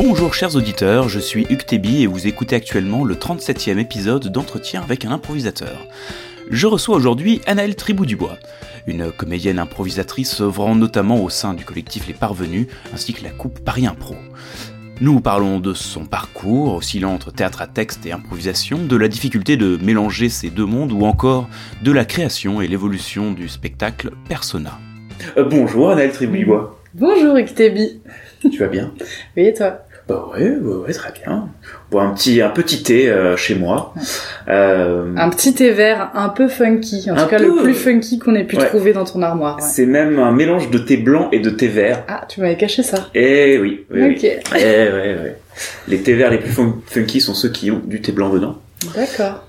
Bonjour chers auditeurs, je suis Hugues Tébi et vous écoutez actuellement le 37e épisode d'entretien avec un improvisateur. Je reçois aujourd'hui Anaëlle Tribou-Dubois, une comédienne improvisatrice œuvrant notamment au sein du collectif Les Parvenus ainsi que la coupe Paris Impro. Nous parlons de son parcours, oscillant entre théâtre à texte et improvisation, de la difficulté de mélanger ces deux mondes ou encore de la création et l'évolution du spectacle Persona. Euh, bonjour Anaëlle Tribou-Dubois. Bonjour Iktebi. Tu vas bien? Oui et toi? Bah ouais, ouais, ouais, très bien. Bon, un petit, un petit thé euh, chez moi. Euh, Un petit thé vert un peu funky, en Un tout cas peu. le plus funky qu'on ait pu Ouais. trouver dans ton armoire. ouais. C'est même un mélange de thé blanc et de thé vert. Ah, tu m'avais caché ça. Eh oui, oui, oui. Ok, Eh ouais, ouais. Les thés verts les plus fun- funky sont ceux qui ont du thé blanc dedans. d'accord.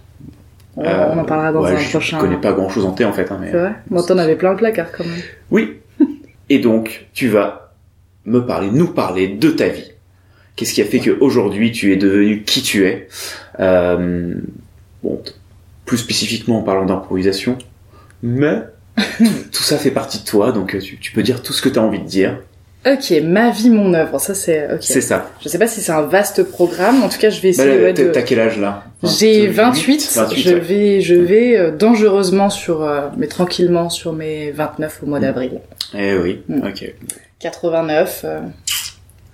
On, Euh, on en parlera dans un je prochain. connais pas grand chose en thé en fait. Hein, mais... C'est vrai Bon, t'en avais plein le placard quand même. Oui. Et donc, tu vas me parler, nous parler de ta vie. Qu'est-ce qui a fait qu'aujourd'hui tu es devenu qui tu es? Euh, Bon, plus spécifiquement en parlant d'improvisation, mais tout, tout ça fait partie de toi, donc euh, tu, tu peux dire tout ce que tu as envie de dire. Ok, ma vie, mon œuvre, ça c'est. Ok. C'est ça. Je sais pas si c'est un vaste programme, en tout cas je vais Bah, essayer t'as de. t'as quel âge là? J'ai 28, 28, 28, je ouais. vais, je vais euh, dangereusement sur, euh, mais tranquillement sur mes 29 au mois d'avril. Eh oui, Mm. ok. 89, euh...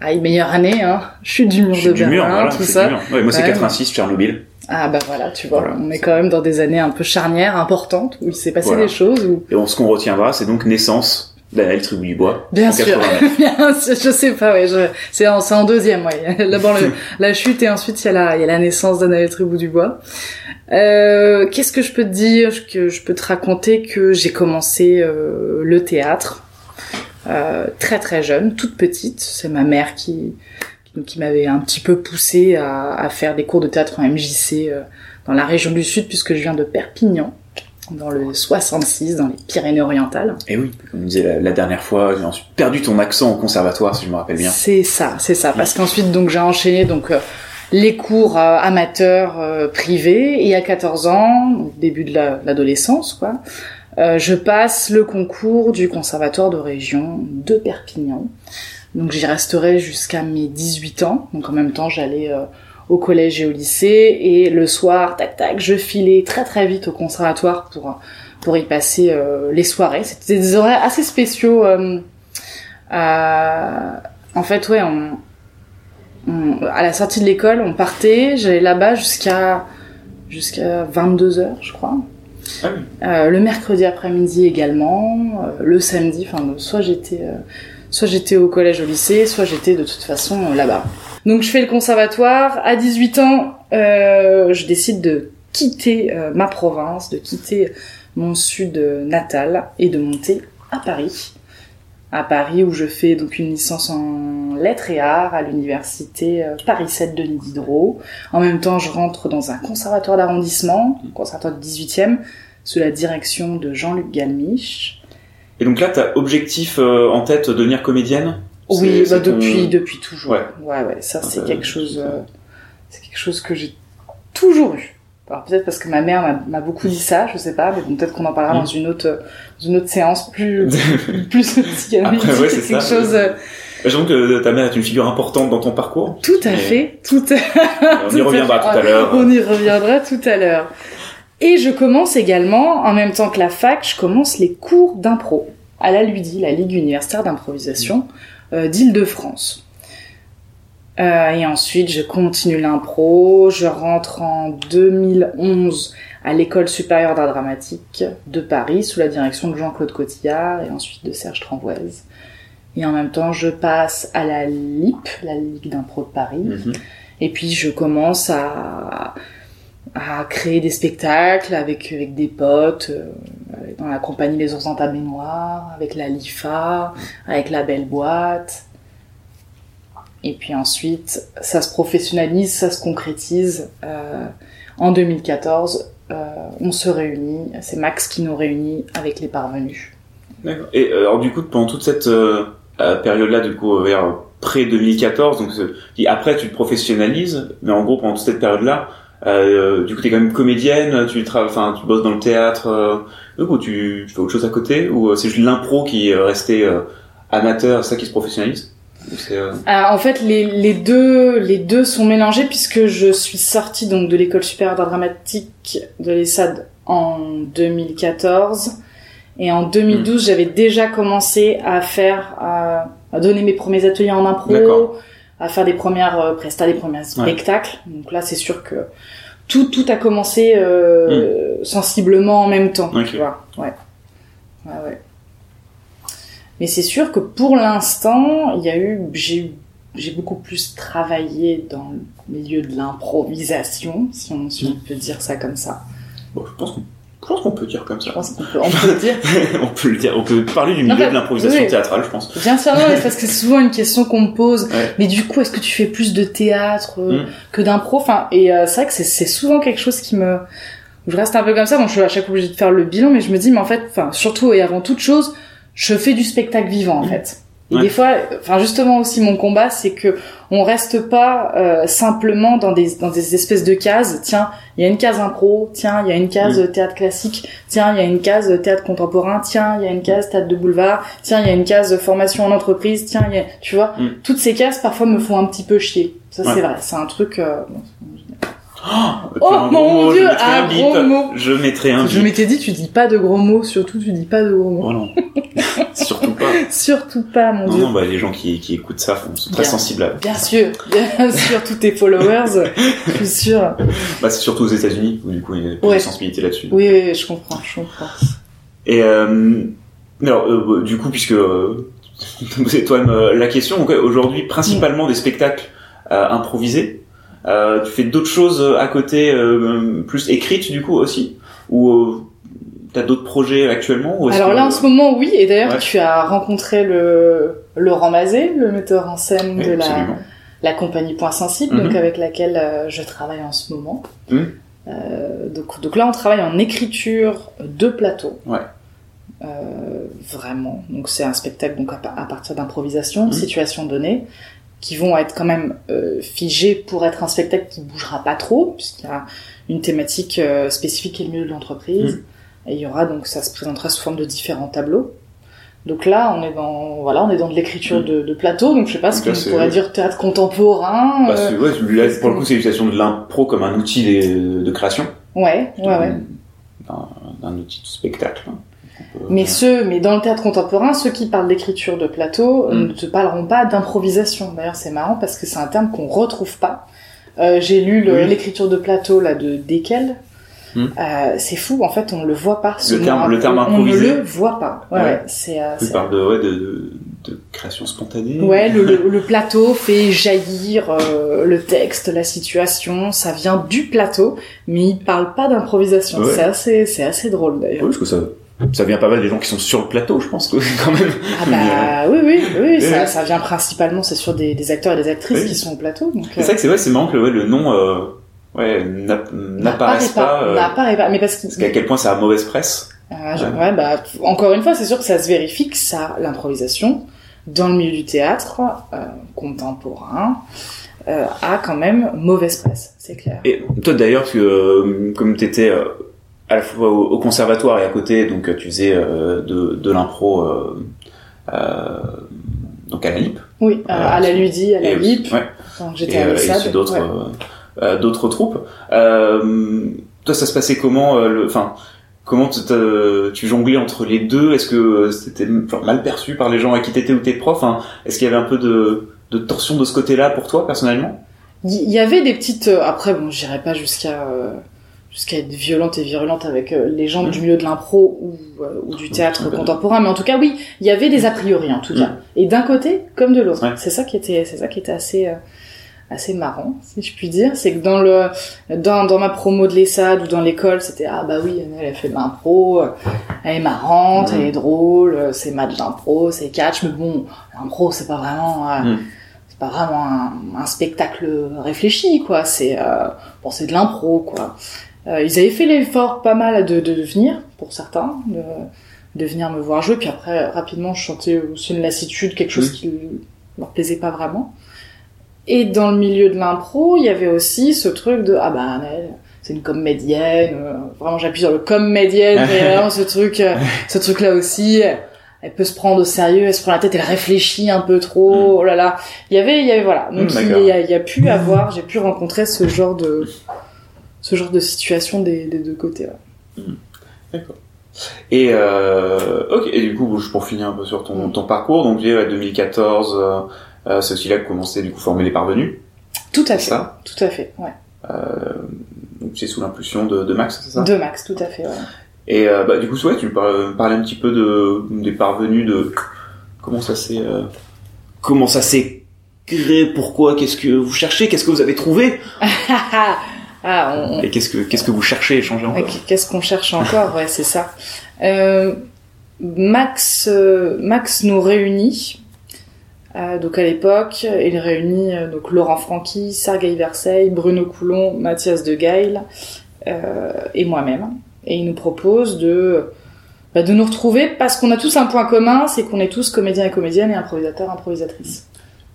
aïe, meilleure année, hein. Suis du mur suis de du mur, voilà, tout ça. du mur. Ouais, moi c'est Ouais. 86, Tchernobyl. Ah bah voilà, tu vois, Voilà, on est quand même dans des années un peu charnières, importantes, où il s'est passé Voilà. des choses, où... Et bon, ce qu'on retiendra, c'est donc naissance d'Anaël Tribu du Bois. Bien en sûr, 89. bien sûr, je sais pas, ouais, je... c'est en, en deuxième, ouais. D'abord la chute et ensuite il y a la, il y a la naissance d'Anaël Tribou du Bois. Euh, Qu'est-ce que je peux te dire que Je peux te raconter que j'ai commencé euh, le théâtre euh, très très jeune, toute petite. C'est ma mère qui qui, qui m'avait un petit peu poussée à, à faire des cours de théâtre en MJC euh, dans la région du Sud puisque je viens de Perpignan dans le 66 dans les Pyrénées-Orientales. Et oui, comme on disait la, la dernière fois, j'ai ensuite perdu ton accent au conservatoire, si je me rappelle bien. C'est ça, c'est ça. Parce qu'ensuite, donc, j'ai enchaîné donc euh, les cours euh, amateurs euh, privés. Et à 14 ans, donc, début de la- l'adolescence, quoi, euh, je passe le concours du conservatoire de région de Perpignan. Donc, j'y resterai jusqu'à mes 18 ans. Donc, en même temps, j'allais euh, au collège et au lycée. Et le soir, tac, tac, je filais très, très vite au conservatoire pour pour y passer euh, les soirées. C'était des horaires assez spéciaux. euh, en fait, ouais, on, on- à la sortie de l'école, on partait, j'allais là-bas jusqu'à jusqu'à 22 heures, je crois. Ah. Euh, le mercredi après-midi également, euh, le samedi, enfin, soit j'étais euh, soit j'étais au collège, au lycée, soit j'étais de toute façon là-bas. Donc je fais le conservatoire. À 18 ans, je décide de quitter ma province, de quitter mon sud natal et de monter à Paris. À Paris où je fais donc une licence en lettres et arts à l'université euh, Paris 7 Denis Diderot. En même temps, je rentre dans un conservatoire d'arrondissement, un conservatoire du 18e, sous la direction de Jean-Luc Galmiche. Et donc là, t'as objectif euh, en tête devenir comédienne? Oui, bah, ton- depuis depuis toujours. Ouais. ouais, ouais, ça c'est quelque chose, c'est ça. euh, c'est quelque chose que j'ai toujours eu. Alors peut-être parce que ma mère m'a- beaucoup dit ça, je sais pas, mais bon, peut-être qu'on en parlera Mm. dans une autre dans une autre séance plus plus psychanalytique, ouais, quelque ça. chose. euh, J'avoue que ta mère est une figure importante dans ton parcours. Tout à fait, tout à On y reviendra tout à l'heure. On y reviendra tout à l'heure. Et je commence également, en même temps que la fac, je commence les cours d'impro à la LUDI, la Ligue universitaire d'improvisation euh, d'Île-de-France. Euh, et ensuite, je continue l'impro. Je rentre en 2011 à l'École supérieure d'art dramatique de Paris sous la direction de Jean-Claude Cotillard et ensuite de Serge Tremvoise. Et en même temps, je passe à la LIP, la Ligue d'impro de Paris. Mhm. Et puis je commence à, à créer des spectacles avec, avec des potes, euh, dans la compagnie Les Ours en baignoire, avec la LIFA, avec la Belle Boîte. Et puis ensuite, ça se professionnalise, ça se concrétise. Euh, en 2014, euh, on se réunit, c'est Max qui nous réunit avec les parvenus. D'accord. Et euh, alors du coup, pendant toute cette période-là, du coup, vers près 2014, donc après tu te professionnalises, mais en gros pendant toute cette période-là, euh, du coup t'es quand même comédienne, tu enfin tu bosses dans le théâtre, euh, ou tu, fais autre chose à côté, ou c'est juste l'impro qui est resté euh, amateur, ça qui se professionnalise? Euh, Ah, en fait, les, les deux les deux sont mélangés puisque je suis sortie donc de l'école supérieure d'art dramatique de l'ESSAD en 2014 et en 2012 Hmm. j'avais déjà commencé à faire à, à donner mes premiers ateliers en impro, à faire des premières euh, prestats, des premiers spectacles. Donc là, c'est sûr que tout tout a commencé euh, sensiblement en même temps, Hmm. Ok. tu vois. Ouais. Ouais, ouais. Mais c'est sûr que pour l'instant, il y a eu, j'ai j'ai beaucoup plus travaillé dans le milieu de l'improvisation, si on, si on peut dire ça comme ça. bon, je pense qu'on, je pense qu'on peut dire comme ça. Je pense qu'on peut, on peut le dire. on peut le dire. On peut parler du Non, milieu bah, de l'improvisation oui. théâtrale, je pense. Bien sûr, non, mais parce que c'est souvent une question qu'on me pose. Ouais. Mais du coup, est-ce que tu fais plus de théâtre euh, Mm. que d'impro? Enfin, et euh, c'est vrai que c'est, c'est souvent quelque chose qui me, je reste un peu comme ça. Bon, je suis à chaque fois obligée de faire le bilan, mais je me dis, mais en fait, enfin, surtout et avant toute chose, je fais du spectacle vivant, en Mm. fait. Et Ouais. des fois, enfin justement aussi mon combat, c'est que on reste pas euh, simplement dans des dans des espèces de cases. Tiens, il y a une case impro. Tiens, il y a une case Mm. théâtre classique. Tiens, il y a une case théâtre contemporain. Tiens, il y a une case théâtre de boulevard. Tiens, il y a une case formation en entreprise. Tiens, y a, tu vois, Mm. toutes ces cases parfois me font un petit peu chier. Ça Ouais. c'est vrai, c'est un truc. euh, Oh, Oh, mon Dieu, un bip. gros mot. Je mettrai un je m'étais dit, tu dis pas de gros mots. Surtout, tu dis pas de gros mots. Oh non. Surtout pas. Surtout pas, mon Non, dieu. non, bah, les gens qui, qui écoutent ça sont très Bien. sensibles à. Bien sûr, bien sûr, tous tes followers, je suis sûre. Bah, c'est surtout aux États-Unis où du coup il y a plus Ouais. de sensibilité là-dessus. Oui, oui, oui, je comprends, je comprends. Et euh, alors, euh, du coup, puisque euh, c'est toi-même euh, la question, aujourd'hui principalement des spectacles euh, improvisés. Euh, tu fais d'autres choses à côté, euh, plus écrites du coup aussi, ou euh, t'as d'autres projets actuellement ou Alors que- là, en ce moment, oui, et d'ailleurs, Ouais. tu as rencontré le Laurent Mazet, le metteur en scène Oui, de la, compagnie Point Sensible, Mhm. donc avec laquelle euh, je travaille en ce moment. Mhm. Euh, donc, donc là, on travaille en écriture de plateau. Ouais. Euh, vraiment. Donc c'est un spectacle donc à, pa- à partir d'improvisation, Mhm. de situations données, qui vont être quand même euh, figées pour être un spectacle qui bougera pas trop, puisqu'il y a une thématique euh, spécifique est le milieu de l'entreprise. Et il y aura donc ça se présentera sous forme de différents tableaux. Donc là, on est dans voilà, on est dans de l'écriture Mhm. de, de plateau, donc je sais pas ce Donc qu'on pourrait dire théâtre contemporain. Bah, euh, c'est- ouais, là, pour le coup, c'est l'utilisation de l'impro comme un outil de, de création. ouais, ouais, ouais. D'un, d'un outil de spectacle. Peut- Mais ceux, mais dans le théâtre contemporain, ceux qui parlent d'écriture de plateau euh, Mm. ne te parleront pas d'improvisation. D'ailleurs, c'est marrant parce que c'est un terme qu'on retrouve pas. Euh, J'ai lu Oui. l'écriture de plateau là de Dekel. Mm. Euh, c'est fou, en fait, on le voit pas. Le terme- le improvisé. On ne le voit pas. Ouais, Ouais. ouais, c'est. euh, Tu c'est- parles de, ouais, de, de, de création spontanée. Ouais, le, le, le plateau fait jaillir euh, le texte, la situation, ça vient du plateau, mais il parle pas d'improvisation. Ouais. C'est assez, c'est assez drôle d'ailleurs. Oui, parce que ça, ça vient pas mal des gens qui sont sur le plateau, je pense, quand même. Ah bah oui, oui, oui, Oui, ça, ça vient principalement, c'est sur des, des acteurs et des actrices Oui. qui sont au plateau. C'est vrai que c'est c'est marrant que ouais, le nom euh, ouais, n'apparaisse pas. euh, n'apparaît pas, mais parce qu'à quel point ça a mauvaise presse. Euh, je- ouais, bah, encore une fois, c'est sûr que ça se vérifie que ça, l'improvisation, dans le milieu du théâtre euh, contemporain, euh, a quand même mauvaise presse, c'est clair. Et toi d'ailleurs, que euh, comme t'étais euh, à la fois au, au conservatoire et à côté, donc euh, tu faisais euh, de, de l'impro euh, euh, donc à la LIP. Oui, euh, à la Ludi, à la et LIP, ouais, j'étais à euh, aussi d'autres ouais. euh, euh, d'autres troupes. Euh, toi, ça se passait comment euh, le, enfin, comment tu jonglais entre les deux? Est-ce que euh, c'était mal perçu par les gens à qui t'étais ou tes profs? Hein Est-ce qu'il y avait un peu de, de tension de ce côté-là pour toi personnellement? Il y avait des petites. euh, après, bon, j'irais pas jusqu'à euh, jusqu'à être violente et virulente avec euh, les gens du milieu de l'impro ou, euh, ou du théâtre Ok. contemporain, mais en tout cas, oui, il y avait des a priori en tout cas, et d'un côté comme de l'autre. Ouais. C'est ça qui était, c'est ça qui était assez. euh, assez marrant si je puis dire. C'est que dans le dans, dans ma promo de l'ESSAD ou dans l'école c'était ah bah oui elle, fait de l'impro elle est marrante elle est drôle c'est match d'impro c'est catch. Mais bon l'impro c'est pas vraiment c'est pas vraiment un, un spectacle réfléchi quoi. C'est bon c'est de l'impro quoi Euh, ils avaient fait l'effort pas mal de, de venir pour certains de, de venir me voir jouer puis après rapidement je sentais aussi une lassitude quelque chose Mhm. qui leur plaisait pas vraiment et dans le milieu de l'impro il y avait aussi ce truc de ah bah c'est une comédienne euh, vraiment j'appuie sur le comédienne mais vraiment ce truc euh, ce truc là aussi elle peut se prendre au sérieux, elle se prend la tête, elle réfléchit un peu trop. Oh là là, il y avait, il y avait voilà. Donc Mm, il d'accord. y a, il y a pu avoir, j'ai pu rencontrer ce genre de, ce genre de situation des, des deux côtés. ouais. D'accord. Et euh. Et du coup, pour finir un peu sur ton, ton parcours, donc j'ai ouais, 2014, euh, euh, c'est aussi là que commençait du coup former les parvenus, Tout à fait, ça. tout à fait, ouais. Donc c'est sous l'impulsion de, de Max, c'est ça? De Max, tout à fait, ouais. Et euh, bah, du coup, ouais, tu par- parlais un petit peu de des parvenus, de comment ça s'est euh, comment ça s'est créé, pourquoi, qu'est-ce que vous cherchez, qu'est-ce que vous avez trouvé, ah, on, et qu'est-ce que qu'est-ce que vous cherchez à échanger encore. Qu'est-ce qu'on cherche encore Ouais, c'est ça. Euh, Max, euh, Max nous réunit. Euh, donc à l'époque, il réunit donc Laurent Franqui, Sergei Verseil, Bruno Coulon, Mathias de Gail et moi-même. Et il nous propose de bah, de nous retrouver parce qu'on a tous un point commun, c'est qu'on est tous comédiens et comédiennes et improvisateurs, improvisatrices.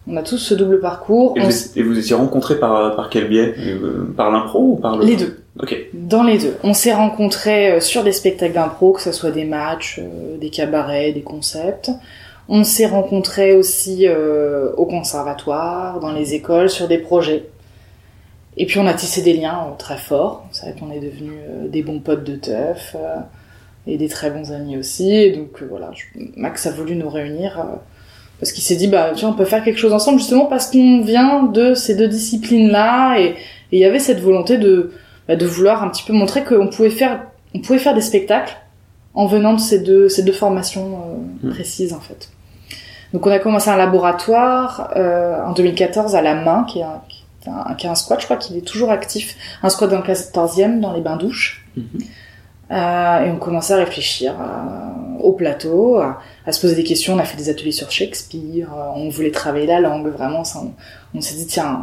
On a tous ce double parcours. Et vous, s- êtes- et vous étiez rencontrés par par quel biais? Euh, Par l'impro ou par le Les deux. Ok. Dans les deux. On s'est rencontrés euh, sur des spectacles d'impro, que ce soit des matchs, euh, des cabarets, des concepts. On s'est rencontrés aussi euh, au conservatoire, dans les écoles, sur des projets. Et puis on a tissé des liens euh, très forts. C'est vrai qu'on est devenus euh, des bons potes de teuf et des très bons amis aussi. Et donc voilà, je- Max a voulu nous réunir parce qu'il s'est dit bah tiens on peut faire quelque chose ensemble justement parce qu'on vient de ces deux disciplines là et il y avait cette volonté de bah, de vouloir un petit peu montrer qu'on pouvait faire on pouvait faire des spectacles en venant de ces deux ces deux formations euh, Mm. précises en fait. Donc on a commencé un laboratoire euh, en 2014 à la main qui est un, qui est un, qui est un squat, je crois qu'il est toujours actif, un squat dans le 14e dans les bains douches. Mhm. Euh, et on commençait à réfléchir euh, au plateau, à, à se poser des questions. On a fait des ateliers sur Shakespeare. euh, on voulait travailler la langue, vraiment. Ça, on, on s'est dit tiens,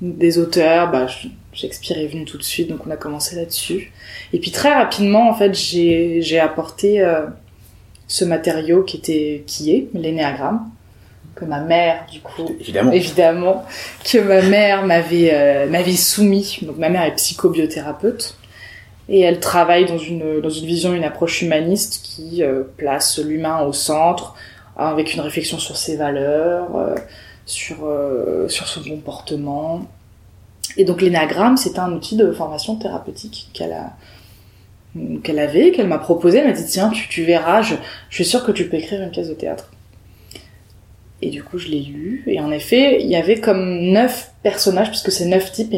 des auteurs, bah, Shakespeare est venu tout de suite, donc on a commencé là-dessus. Et puis très rapidement, en fait, j'ai j'ai apporté euh, ce matériau qui était qui est l'énéagramme que ma mère du coup Évidemment. évidemment que ma mère m'avait euh, m'avait soumis. Donc ma mère est psychobiothérapeute et elle travaille dans une dans une vision, une approche humaniste qui euh, place l'humain au centre avec une réflexion sur ses valeurs, euh, sur euh, sur son comportement. Et donc l'énagramme, c'est un outil de formation thérapeutique qu'elle a qu'elle avait, qu'elle m'a proposé. Elle m'a dit tiens, tu, tu verras, je, je suis sûre que tu peux écrire une pièce de théâtre. Et du coup, je l'ai lu. Et en effet, il y avait comme neuf personnages, puisque c'est neuf types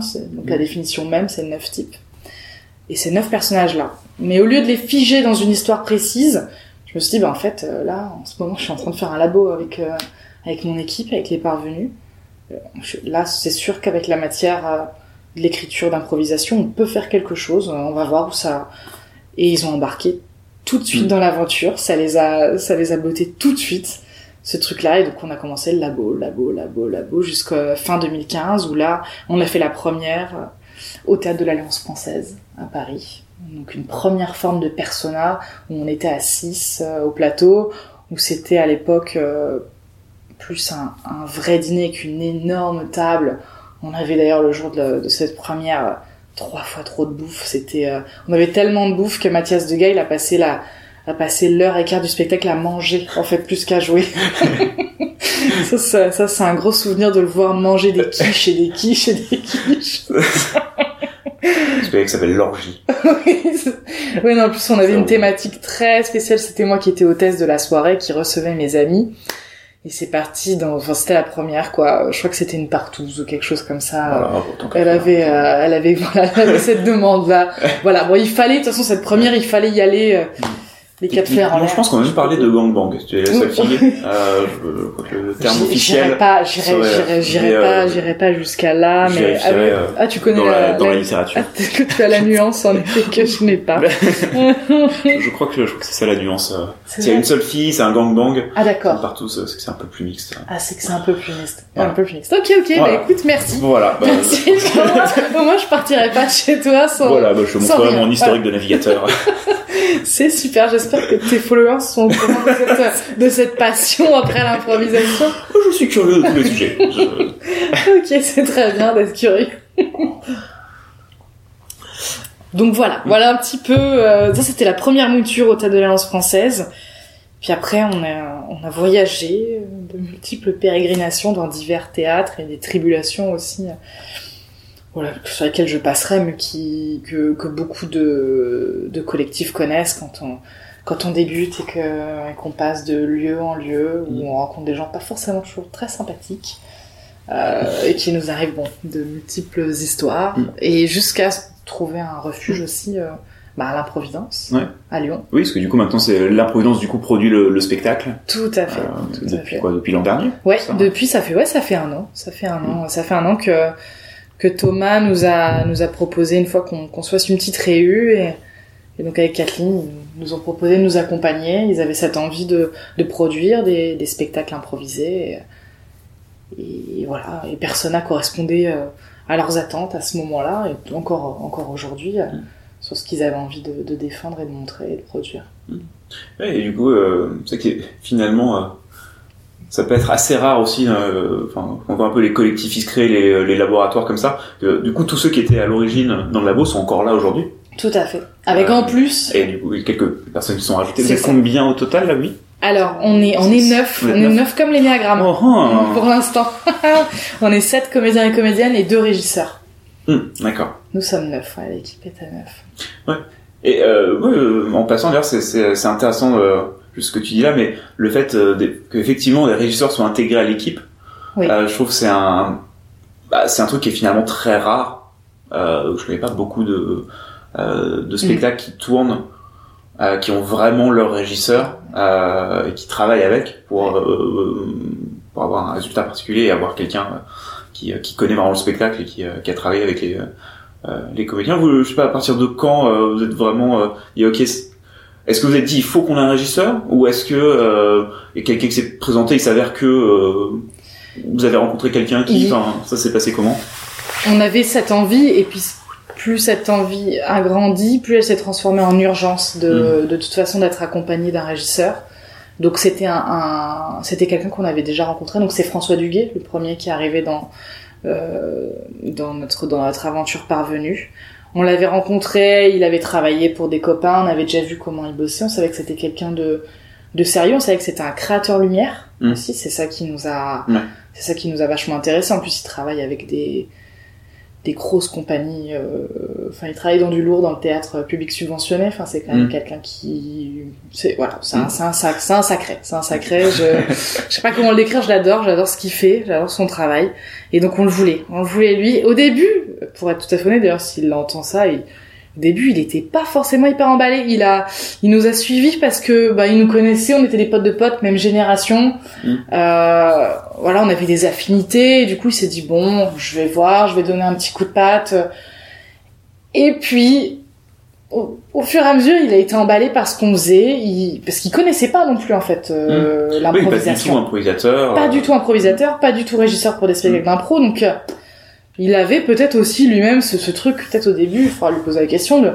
c'est- Donc la définition même, c'est neuf types. Et ces neuf personnages-là. Mais au lieu de les figer dans une histoire précise, je me suis dit, bah, en fait, euh, là, en ce moment, je suis en train de faire un labo avec, euh, avec mon équipe, avec les parvenus. Euh, Là, c'est sûr qu'avec la matière euh, de l'écriture d'improvisation, on peut faire quelque chose. On va voir où ça. Et ils ont embarqué tout de suite Mm. dans l'aventure. Ça les a, ça les a bottés tout de suite ce truc-là. Et donc, on a commencé le labo, labo, labo, labo, jusqu'à fin 2015, où là, on a fait la première au Théâtre de l'Alliance Française, à Paris. Donc, une première forme de persona, où on était à 6 au plateau, où c'était à l'époque euh, plus un, vrai dîner qu'une énorme table. On avait d'ailleurs le jour de, cette première euh, trois fois trop de bouffe. C'était, euh, on avait tellement de bouffe que Mathias de Gail a passé la, a passé l'heure et quart du spectacle à manger, en fait, plus qu'à jouer. ça, ça, ça, c'est un gros souvenir de le voir manger des quiches et des quiches et des quiches. Ça s'appelle l'orgie. oui, non, en plus, on avait une thématique très spéciale. C'était moi qui étais hôtesse de la soirée, qui recevait mes amis. Et c'est parti dans, enfin, c'était la première, quoi. Je crois que c'était une partouze ou quelque chose comme ça. Voilà, Elle avait, euh, elle avait, voilà, elle avait cette demande-là. Voilà. Bon, il fallait, de toute façon, cette première, il fallait y aller, euh, les quatre fers en Non, l'air. je pense qu'on a même parlé de gangbang. Tu es la seule fille. Euh, je, je crois que le terme officiel. pas, j'irai, serait- j'irai, mais, euh, pas, j'irai pas jusqu'à là, mais, ah, oui. euh, ah, tu connais dans la, dans la la- littérature. ah, que tu as la nuance, en effet, que je n'ai pas. je crois que je crois que c'est ça la nuance. euh. S'il y a une seule fille, c'est un gangbang. Ah, d'accord. Partout, c'est que c'est un peu plus mixte. Ah, c'est que c'est un peu plus mixte. Voilà. Un peu plus mixte. Ok, ok, Voilà. bah écoute, merci. Voilà. Bah, Merci. Au moins, je partirai pas de chez toi sans. Voilà, bah, je te montrerai mon historique de navigateur. C'est super. J'espère que tes followers sont au courant de cette, de cette passion après l'improvisation. je suis curieux de tous les sujets. Je- Ok, c'est très bien d'être curieux. Donc voilà, voilà un petit peu. euh, ça, c'était la première mouture au Théâtre de l'Alliance française. Puis après, on a, on a voyagé de multiples pérégrinations dans divers théâtres et des tribulations aussi, voilà, sur lesquelles je passerai, mais qui, que, que beaucoup de, de collectifs connaissent quand on, quand on débute et que, qu'on passe de lieu en lieu, où Mm. on rencontre des gens pas forcément toujours très sympathiques, euh, et qui nous arrivent, bon, de multiples histoires, Mm. et jusqu'à trouver un refuge aussi, euh, bah, à l'Improvidence, Ouais. à Lyon. Oui, parce que du coup maintenant c'est l'improvidence du coup produit le, le spectacle. Tout à fait. Euh, tout à depuis fait. quoi? Depuis l'an dernier Ouais, ça. Mm. depuis ça fait ouais, ça fait un an, ça fait un an, ça fait un an que que Thomas nous a nous a proposé une fois qu'on qu'on fasse une petite réu et, et donc avec Kathleen ils nous ont proposé de nous accompagner. Ils avaient cette envie de de produire des des spectacles improvisés et, et voilà et Persona correspondait euh, à leurs attentes à ce moment-là et encore encore aujourd'hui euh, Mm. sur ce qu'ils avaient envie de, de défendre et de montrer et de produire. Ouais, et du coup, euh, c'est que finalement, euh, ça peut être assez rare aussi. euh, on voit un peu les collectifs qui se créent, les, les laboratoires comme ça. du coup, tous ceux qui étaient à l'origine dans le labo sont encore là aujourd'hui. Tout à fait. Avec Euh, en plus Et du coup, il y a quelques personnes qui sont rajoutées. Vous C'est êtes combien au total là, oui? Alors, on est, on est neuf, on est neuf. comme l'énéagramme. Oh, oh. Pour l'instant. on est sept comédiens et comédiennes et deux régisseurs. Hum, D'accord. Nous sommes neuf, ouais, l'équipe est à neuf. Et euh, ouais, euh, en passant, d'ailleurs, c'est- intéressant euh, ce que tu dis là, mais le fait euh, qu'effectivement les régisseurs soient intégrés à l'équipe, Oui. euh, je trouve que c'est un, bah, un truc qui est finalement très rare. Euh, je connais pas beaucoup de, euh, de spectacles qui tournent, euh, qui ont vraiment leur régisseur euh, et qui travaillent avec pour euh, pour avoir un résultat particulier et avoir quelqu'un euh, qui, qui connaît vraiment le spectacle et qui, euh, qui a travaillé avec les euh, les comédiens. Vous, je sais pas à partir de quand euh, vous êtes vraiment euh, dit ok. Est-ce que vous êtes dit il faut qu'on ait un régisseur ou est-ce que euh, quelqu'un qui s'est présenté, il s'avère que euh, vous avez rencontré quelqu'un qui, enfin ça s'est passé comment? On avait cette envie et puis plus cette envie a grandi, plus elle s'est transformée en urgence de, Mm. de toute façon d'être accompagnée d'un régisseur. Donc c'était un, un- c'était quelqu'un qu'on avait déjà rencontré. Donc c'est François Duguet, le premier qui est arrivé dans euh, dans notre dans notre aventure parvenue. On l'avait rencontré, il avait travaillé pour des copains, on avait déjà vu comment il bossait, on savait que c'était quelqu'un de de sérieux, on savait que c'était un créateur lumière Mm. aussi. C'est ça qui nous a c'est ça qui nous a vachement intéressé. En plus, il travaille avec des des grosses compagnies. euh, Enfin, il travaille dans du lourd, dans le théâtre public subventionné. Enfin, c'est quand même Mm. quelqu'un qui, c'est voilà, c'est un, Mm. c'est un sac, c'est un sacré, c'est un sacré. Je, je sais pas comment le décrire. Je l'adore, j'adore ce qu'il fait, j'adore son travail. Et donc on le voulait, on le voulait lui. Au début, pour être tout à fait honnête, d'ailleurs, s'il entend ça, il, au début, il était pas forcément hyper emballé. Il a, il nous a suivis parce que, bah, il nous connaissait, on était des potes de potes, même génération. Mm. Euh, voilà, on avait des affinités. Et du coup, il s'est dit bon, je vais voir, je vais donner un petit coup de patte. Et puis, au, au fur et à mesure, il a été emballé par ce qu'on faisait, il, parce qu'il connaissait pas non plus en fait euh, Oui, pas du l'improvisation tout improvisateur. pas euh, du tout improvisateur, pas du tout régisseur pour des spectacles d'impro, donc euh, il avait peut-être aussi lui-même ce, ce truc, peut-être au début, il faudra lui poser la question de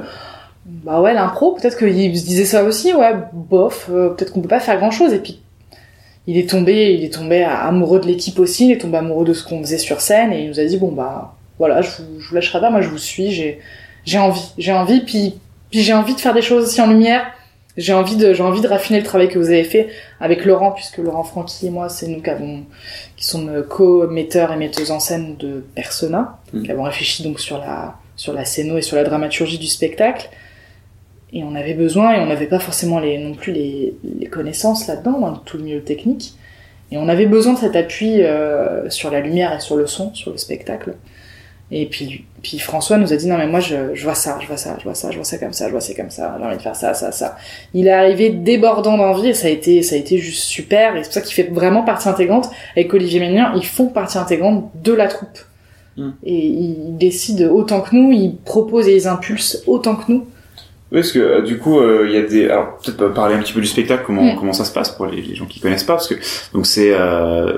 bah ouais l'impro, peut-être qu'il se disait ça aussi, ouais bof, euh, peut-être qu'on peut pas faire grand-chose, et puis il est tombé, il est tombé amoureux de l'équipe aussi, il est tombé amoureux de ce qu'on faisait sur scène, et il nous a dit bon bah voilà, je vous, je vous lâcherai pas, moi je vous suis, j'ai j'ai envie, j'ai envie, puis puis j'ai envie de faire des choses aussi en lumière. J'ai envie de, j'ai envie de raffiner le travail que vous avez fait avec Laurent, puisque Laurent Francky et moi, c'est nous qui avons, qui sommes co-metteurs et metteuses en scène de Persona, Mhm. qui avons réfléchi donc sur la, sur la scéno et sur la dramaturgie du spectacle. Et on avait besoin, et on n'avait pas forcément les, non plus les, les connaissances là-dedans, dans tout le milieu technique. Et on avait besoin de cet appui euh, sur la lumière et sur le son, sur le spectacle. Et puis, puis François nous a dit non mais moi je, je vois ça, je vois ça, je vois ça, je vois ça comme ça, je vois ça comme ça, j'ai envie de faire ça, ça, ça. Il est arrivé débordant d'envie et ça a été, ça a été juste super. Et c'est pour ça qu'il fait vraiment partie intégrante avec Olivier Ménian. Ils font partie intégrante de la troupe. Mm. Et ils décident autant que nous, ils proposent et ils impulsent autant que nous. Oui, parce que euh, du coup, euh, il y a des. Alors peut-être parler un petit peu du spectacle, comment Mm. comment ça se passe pour les, les gens qui connaissent pas, parce que donc c'est euh,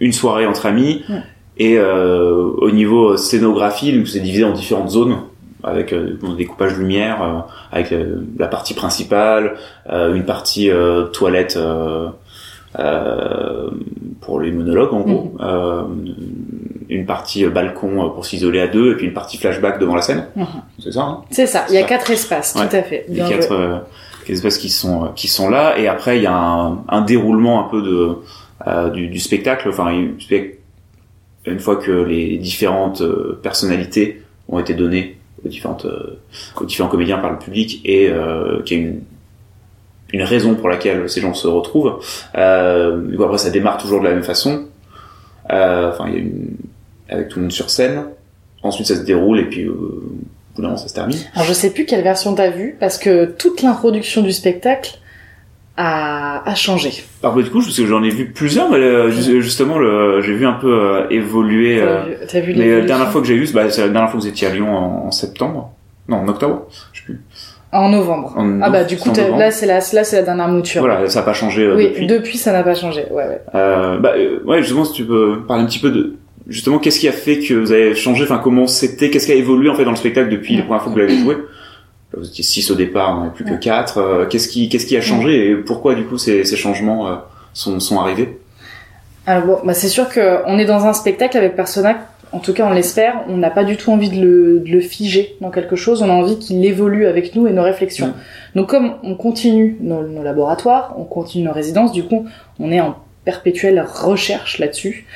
une soirée entre amis Mm. Et euh, au niveau scénographie, donc c'est divisé en différentes zones avec euh, bon, des coupages de lumière, euh, avec euh, la partie principale, euh, une partie euh, toilette. euh, euh, pour les monologues en gros, euh, une partie euh, balcon euh, pour s'isoler à deux et puis une partie flashback devant la scène. Mhm. C'est ça, hein? C'est ça. Il y a quatre espaces, Ouais. tout à fait. les Bien quatre, euh, espaces qui sont qui sont là, et après il y a un, un déroulement un peu de euh, du, du, spectacle. Enfin, une fois que les différentes euh, personnalités ont été données aux différentes aux différents comédiens par le public et qu'il y a une une raison pour laquelle ces gens se retrouvent. Euh, après, ça démarre toujours de la même façon. Euh, enfin, il y a une... avec tout le monde sur scène. Ensuite, ça se déroule et puis euh, au bout d'un moment, ça se termine. Alors, je sais plus quelle version t'as vu parce que toute l'introduction du spectacle a, a changé. Alors, du coup, parce que j'en ai vu plusieurs, mais euh, justement, le... j'ai vu un peu euh, évoluer. T'as vu, vu mais la dernière fois que j'ai vu, bah, c'est la dernière fois que vous étiez à Lyon en, en septembre. Non, en octobre. Je sais plus. En novembre. ah bah du coup là c'est la là c'est la dernière mouture. Voilà, ça n'a pas changé euh, oui, depuis. depuis ça n'a pas changé. Ouais ouais. Euh, bah euh, ouais justement si tu peux parler un petit peu de justement qu'est-ce qui a fait que vous avez changé? Enfin comment c'était? Qu'est-ce qui a évolué en fait dans le spectacle depuis la première fois que vous l'avez joué? Vous étiez 6 au départ, on plus que 4. Euh, qu'est-ce qui qu'est-ce qui a changé et pourquoi du coup ces, ces changements sont sont arrivés? Alors bon, bah c'est sûr que on est dans un spectacle avec personnage en tout cas on l'espère, on n'a pas du tout envie de le, de le, figer dans quelque chose, on a envie qu'il évolue avec nous et nos réflexions. Donc comme on continue nos, nos, laboratoires, on continue nos résidences, du coup on est en perpétuelle recherche là-dessus.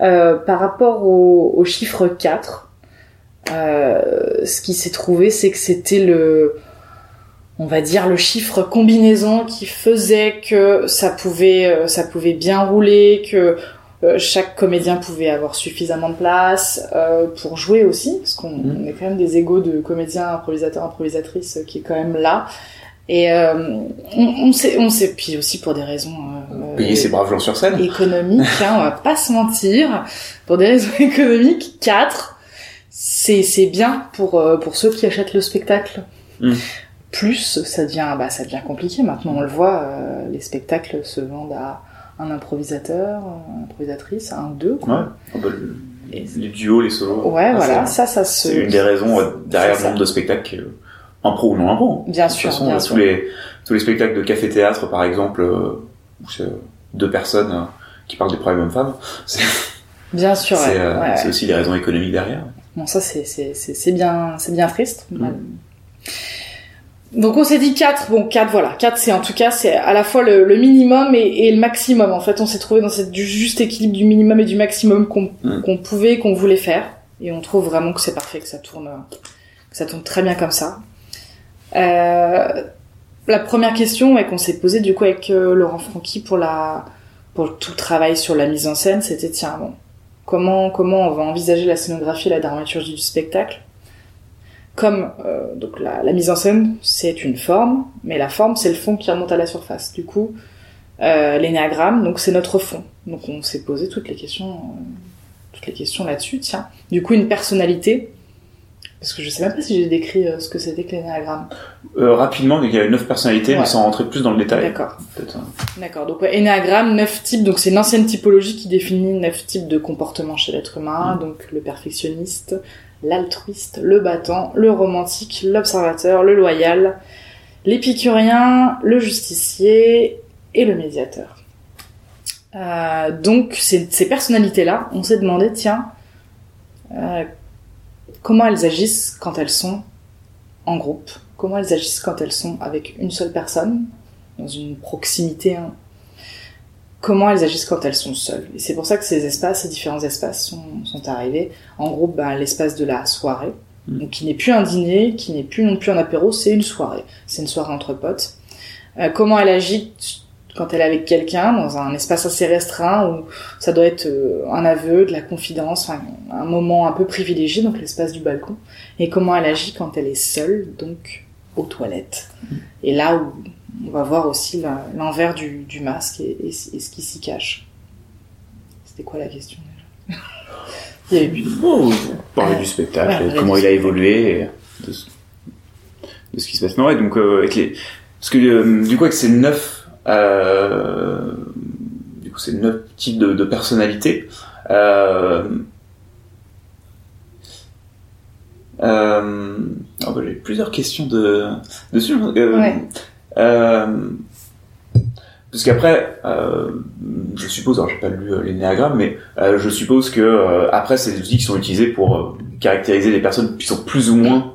Euh, par rapport au, au, chiffre 4, euh, ce qui s'est trouvé c'est que c'était le on va dire le chiffre combinaison qui faisait que ça pouvait euh, ça pouvait bien rouler que euh, chaque comédien pouvait avoir suffisamment de place euh, pour jouer aussi, parce qu'on mm. est quand même des égaux de comédiens, improvisateurs, improvisatrices qui est quand même là. Et euh, on, on, sait, on sait, puis aussi pour des raisons euh, payer ses braves gens sur scène, économiques, hein, on va pas se mentir, pour des raisons économiques, 4 c'est c'est bien pour pour ceux qui achètent le spectacle. Mm. Plus ça devient bah ça devient compliqué maintenant, on le voit, les spectacles se vendent à un improvisateur, une improvisatrice, un ou deux. Quoi. Ouais. Ah bah, le, les duos, les solos. Ouais, voilà, ça, ça se. C'est une des raisons euh, derrière le nombre de spectacles, euh, impro ou non impro. Bien sûr, façon, bien tous sûr. Les, tous les spectacles de café-théâtre, par exemple, euh, où c'est deux personnes qui parlent des problèmes hommes-femmes. Bien sûr, c'est ouais, ouais, ouais. aussi les raisons économiques derrière. Bon, ça, c'est, c'est, c'est, bien, c'est bien triste. Mm. Donc on s'est dit 4, bon 4 voilà, 4 c'est en tout cas c'est à la fois le, le minimum et, et, le maximum en fait on s'est trouvé dans cette du juste équilibre du minimum et du maximum qu'on Mm. qu'on pouvait qu'on voulait faire et on trouve vraiment que c'est parfait que ça tourne que ça tourne très bien comme ça. Euh, la première question ouais, qu'on s'est posée du coup avec euh, Laurent Francky pour la pour tout le travail sur la mise en scène c'était tiens bon comment on va envisager la scénographie et la dramaturgie du spectacle comme euh, la, mise en scène c'est une forme, mais la forme c'est le fond qui remonte à la surface. Du coup, euh, l'énéagramme c'est notre fond. Donc on s'est posé toutes les questions, euh, toutes les questions là-dessus. Tiens, du coup une personnalité. Parce que je sais même pas si j'ai décrit euh, ce que c'était que l'énéagramme. Euh, rapidement, il y a neuf personnalités, ouais. mais sans rentrer plus dans le détail. D'accord. D'accord. Donc ouais, énéagramme, neuf types. Donc c'est une ancienne typologie qui définit neuf types de comportements chez l'être humain. Mm. Donc le perfectionniste, l'altruiste, le battant, le romantique, l'observateur, le loyal, l'épicurien, le justicier et le médiateur. Euh, donc ces, ces personnalités-là, on s'est demandé, tiens, comment elles agissent quand elles sont en groupe, comment elles agissent quand elles sont avec une seule personne, dans une proximité hein, comment elles agissent quand elles sont seules? Et c'est pour ça que ces espaces, ces différents espaces sont, sont arrivés. En groupe, ben, l'espace de la soirée, mmh. donc qui n'est plus un dîner, qui n'est plus non plus un apéro, c'est une soirée. C'est une soirée entre potes. Euh, comment elle agit quand elle est avec quelqu'un dans un espace assez restreint où ça doit être euh, un aveu, de la confidence, enfin, un moment un peu privilégié, donc l'espace du balcon. Et comment elle agit quand elle est seule, donc aux toilettes. Mmh. Et là où on va voir aussi l'envers du, du, masque et, et, et ce qui s'y cache. C'était quoi la question déjà? Il y avait plus... oh, parler du spectacle, ouais, comment il a évolué, de, de, ce qui se passe. Non, ouais, donc euh, avec les, parce que euh, du coup avec ces neuf, euh, du coup ces neuf types de, de personnalités. Euh, euh, oh bah, j'ai plusieurs questions de dessus. Euh, ouais. Euh, parce qu'après, euh, je suppose, alors j'ai pas lu euh, les néagrammes, mais euh, je suppose que euh, après c'est des outils qui sont utilisés pour caractériser les personnes qui sont plus ou moins,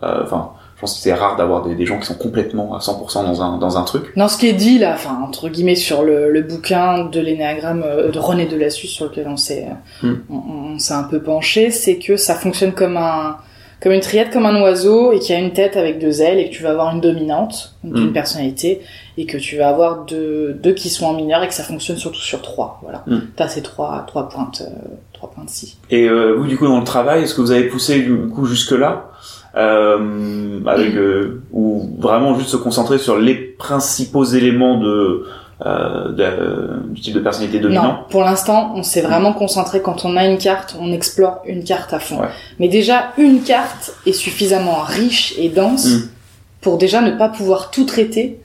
enfin je pense que c'est rare d'avoir des, des gens qui sont complètement à 100% dans un dans un truc. Non, ce qui est dit là, enfin entre guillemets sur le, le bouquin de l'énéagramme euh, de René Delassus sur lequel on s'est Hmm. on, on s'est un peu penché, c'est que ça fonctionne comme un comme une triade, comme un oiseau et qui a une tête avec deux ailes et que tu vas avoir une dominante, donc Hmm. une personnalité et que tu vas avoir deux deux qui sont en mineur et que ça fonctionne surtout sur trois. Voilà, Hmm. t'as ces trois trois pointes euh, trois pointes si. Et euh, vous, du coup, dans le travail, est-ce que vous avez poussé du coup jusque-là? Euh, avec euh, ou vraiment juste se concentrer sur les principaux éléments de, euh, de du type de personnalité Non, dominant pour l'instant, on s'est vraiment concentré quand on a une carte, on explore une carte à fond. Ouais. Mais déjà, une carte est suffisamment riche et dense Mm. pour déjà ne pas pouvoir tout traiter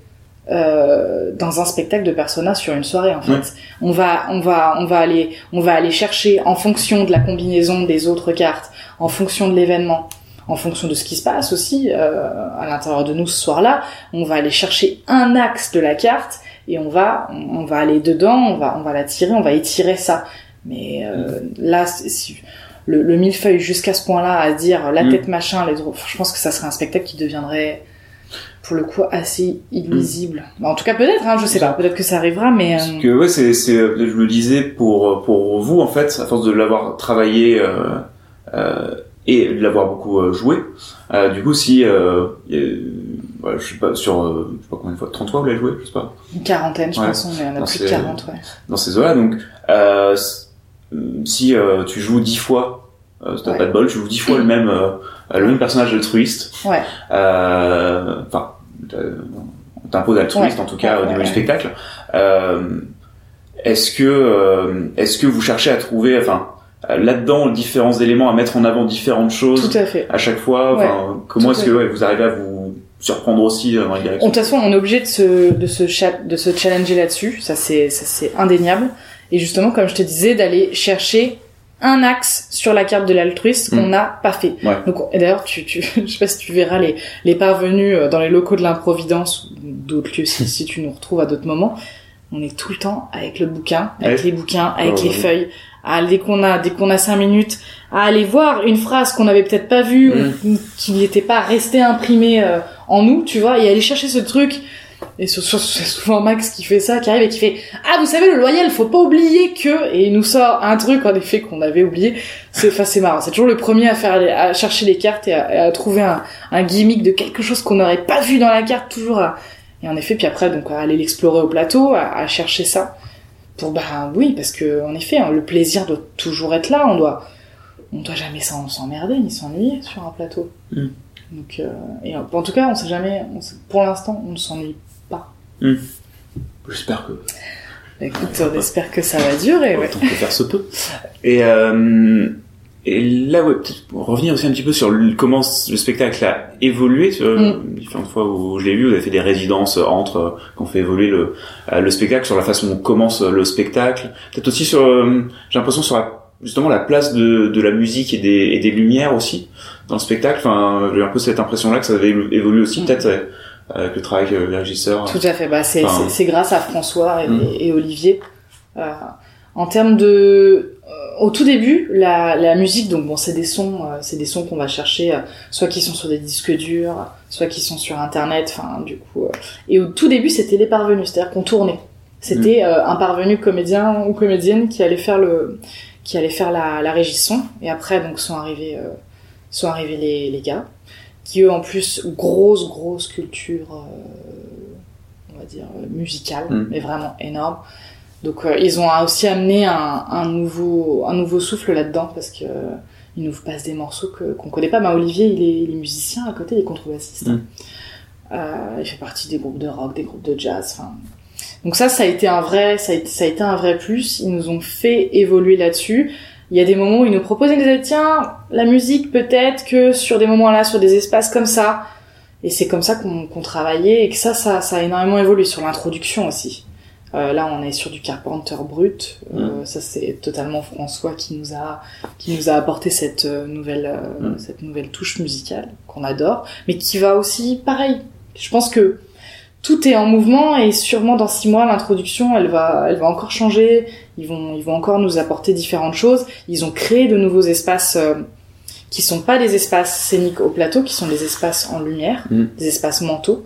euh, dans un spectacle de persona sur une soirée en fait. Ouais. On va on va on va aller on va aller chercher en fonction de la combinaison des autres cartes, en fonction de l'événement, en fonction de ce qui se passe aussi euh, à l'intérieur de nous ce soir-là, on va aller chercher un axe de la carte et on va on, on va aller dedans, on va on va la tirer, on va étirer ça. Mais euh, là si, le, le millefeuille jusqu'à ce point-là à dire la Mm. tête machin, les je pense que ça serait un spectacle qui deviendrait pour le coup assez illisible. Bah, en tout cas peut-être, hein, je sais pas, peut-être que ça arrivera, mais Parce euh, que ouais, c'est, c'est, je le disais pour pour vous en fait, à force de l'avoir travaillé euh, euh, et de l'avoir beaucoup euh, joué. euh, du coup, si euh, ouais, je sais pas sur euh, je sais pas combien de fois, 30 fois vous l'avez joué, je sais pas. une quarantaine, je Ouais. pense, y en a plus de c'est- 40, ouais. dans ces eaux-là. Donc, euh, si euh, tu joues dix fois, euh, si t'as Ouais. pas de bol, tu joues dix fois le même le même personnage altruiste. Ouais. Enfin, on t'impose altruiste en tout cas au niveau du spectacle. Est-ce que est-ce que vous cherchez à trouver, enfin là-dedans différents éléments à mettre en avant différentes choses Tout à fait. à chaque fois. Ouais. Enfin, comment est-ce que ouais, vous arrivez à vous surprendre aussi euh, dans la De direction toute façon, on est obligé de se, de se, de se challenger là-dessus. Ça, c'est, ça, c'est indéniable. Et justement, comme je te disais, d'aller chercher un axe sur la carte de l'altruiste qu'on Mm. n'a pas fait. Ouais. Donc, d'ailleurs, tu, tu, je sais pas si tu verras les, les parvenus euh, dans les locaux de l'improvidence ou d'autres lieux si, si tu nous retrouves à d'autres moments. On est tout le temps avec le bouquin, avec Ouais. les bouquins, avec Ouais, les feuilles. À, dès qu'on a, dès qu'on a cinq minutes, à aller voir une phrase qu'on n'avait peut-être pas vue Mm. ou qui n'était pas restée imprimée euh, en nous, tu vois, et aller chercher ce truc. Et c'est souvent Max qui fait ça, qui arrive et qui fait ah vous savez le loyal, faut pas oublier que et il nous sort un truc en effet qu'on avait oublié. C'est c'est marrant, c'est toujours le premier à faire à chercher les cartes et à, et à trouver un, un gimmick de quelque chose qu'on n'aurait pas vu dans la carte toujours. À, et en effet puis après donc à aller l'explorer au plateau, à, à chercher ça. Pour bah oui parce que en effet hein, le plaisir doit toujours être là, on doit on doit jamais s'en- s'emmerder ni s'ennuyer sur un plateau. Mm. Donc, euh, et en tout cas, on sait jamais. on sait- pour l'instant, on ne s'ennuie pas. J'espère que Bah, Écoute, on espère que ça va durer. Ouais. autant que faire se peut. Et, euh, et là, ouais, peut-être pour revenir aussi un petit peu sur le- comment le spectacle a évolué. Sur, Mm. Différentes fois où je l'ai vu, vous avez fait des résidences entre, euh, qu'on fait évoluer le, euh, le spectacle, sur la façon dont commence euh, le spectacle. Peut-être aussi sur, euh, j'ai l'impression sur la, justement la place de, de la musique et des, et des lumières aussi dans le spectacle. Enfin, j'ai un peu cette impression-là que ça avait évo- évolué aussi, Mm. peut-être euh, avec le travail euh, des régisseurs. Tout à fait. Bah, c'est Enfin, c'est- c'est grâce à François et, Mm. et Olivier. Euh, en termes de, euh, au tout début, la, la musique, donc bon, c'est des sons, euh, c'est des sons qu'on va chercher, euh, soit qui sont sur des disques durs, soit qui sont sur Internet. Enfin, du coup. euh, et au tout début, c'était les parvenus, c'est-à-dire qu'on tournait. C'était euh, un parvenu comédien ou comédienne qui allait faire le, qui allait faire la, la régie son. Et après, donc, sont arrivés, sont arrivés les, les gars, qui eux, en plus, grosse, grosse culture, on va dire, musicale, Mm. mais vraiment énorme. Donc, euh, ils ont aussi amené un, un nouveau, un nouveau souffle là-dedans, parce que euh, ils nous passent des morceaux que, qu'on connaît pas. Mais Olivier, il est, il est musicien à côté, il est contrebassiste. Mm. Euh, il fait partie des groupes de rock, des groupes de jazz, enfin, donc ça, ça a été un vrai, ça a été, ça a été un vrai plus. Ils nous ont fait évoluer là-dessus. Il y a des moments où ils nous proposaient, ils nous disaient, tiens, la musique peut-être que sur des moments-là, sur des espaces comme ça. Et c'est comme ça qu'on qu'on travaillait et que ça, ça, ça a énormément évolué sur l'introduction aussi. Euh, là, on est sur du Carpenter brut. Euh, Ça, c'est totalement François qui nous a, qui nous a apporté cette euh, nouvelle, euh, Mm. cette nouvelle touche musicale qu'on adore, mais qui va aussi, pareil. Je pense que tout est en mouvement et sûrement dans six mois l'introduction elle va elle va encore changer ils vont ils vont encore nous apporter différentes choses ils ont créé de nouveaux espaces euh, qui sont pas des espaces scéniques au plateau, qui sont des espaces en lumière, Mm. des espaces mentaux.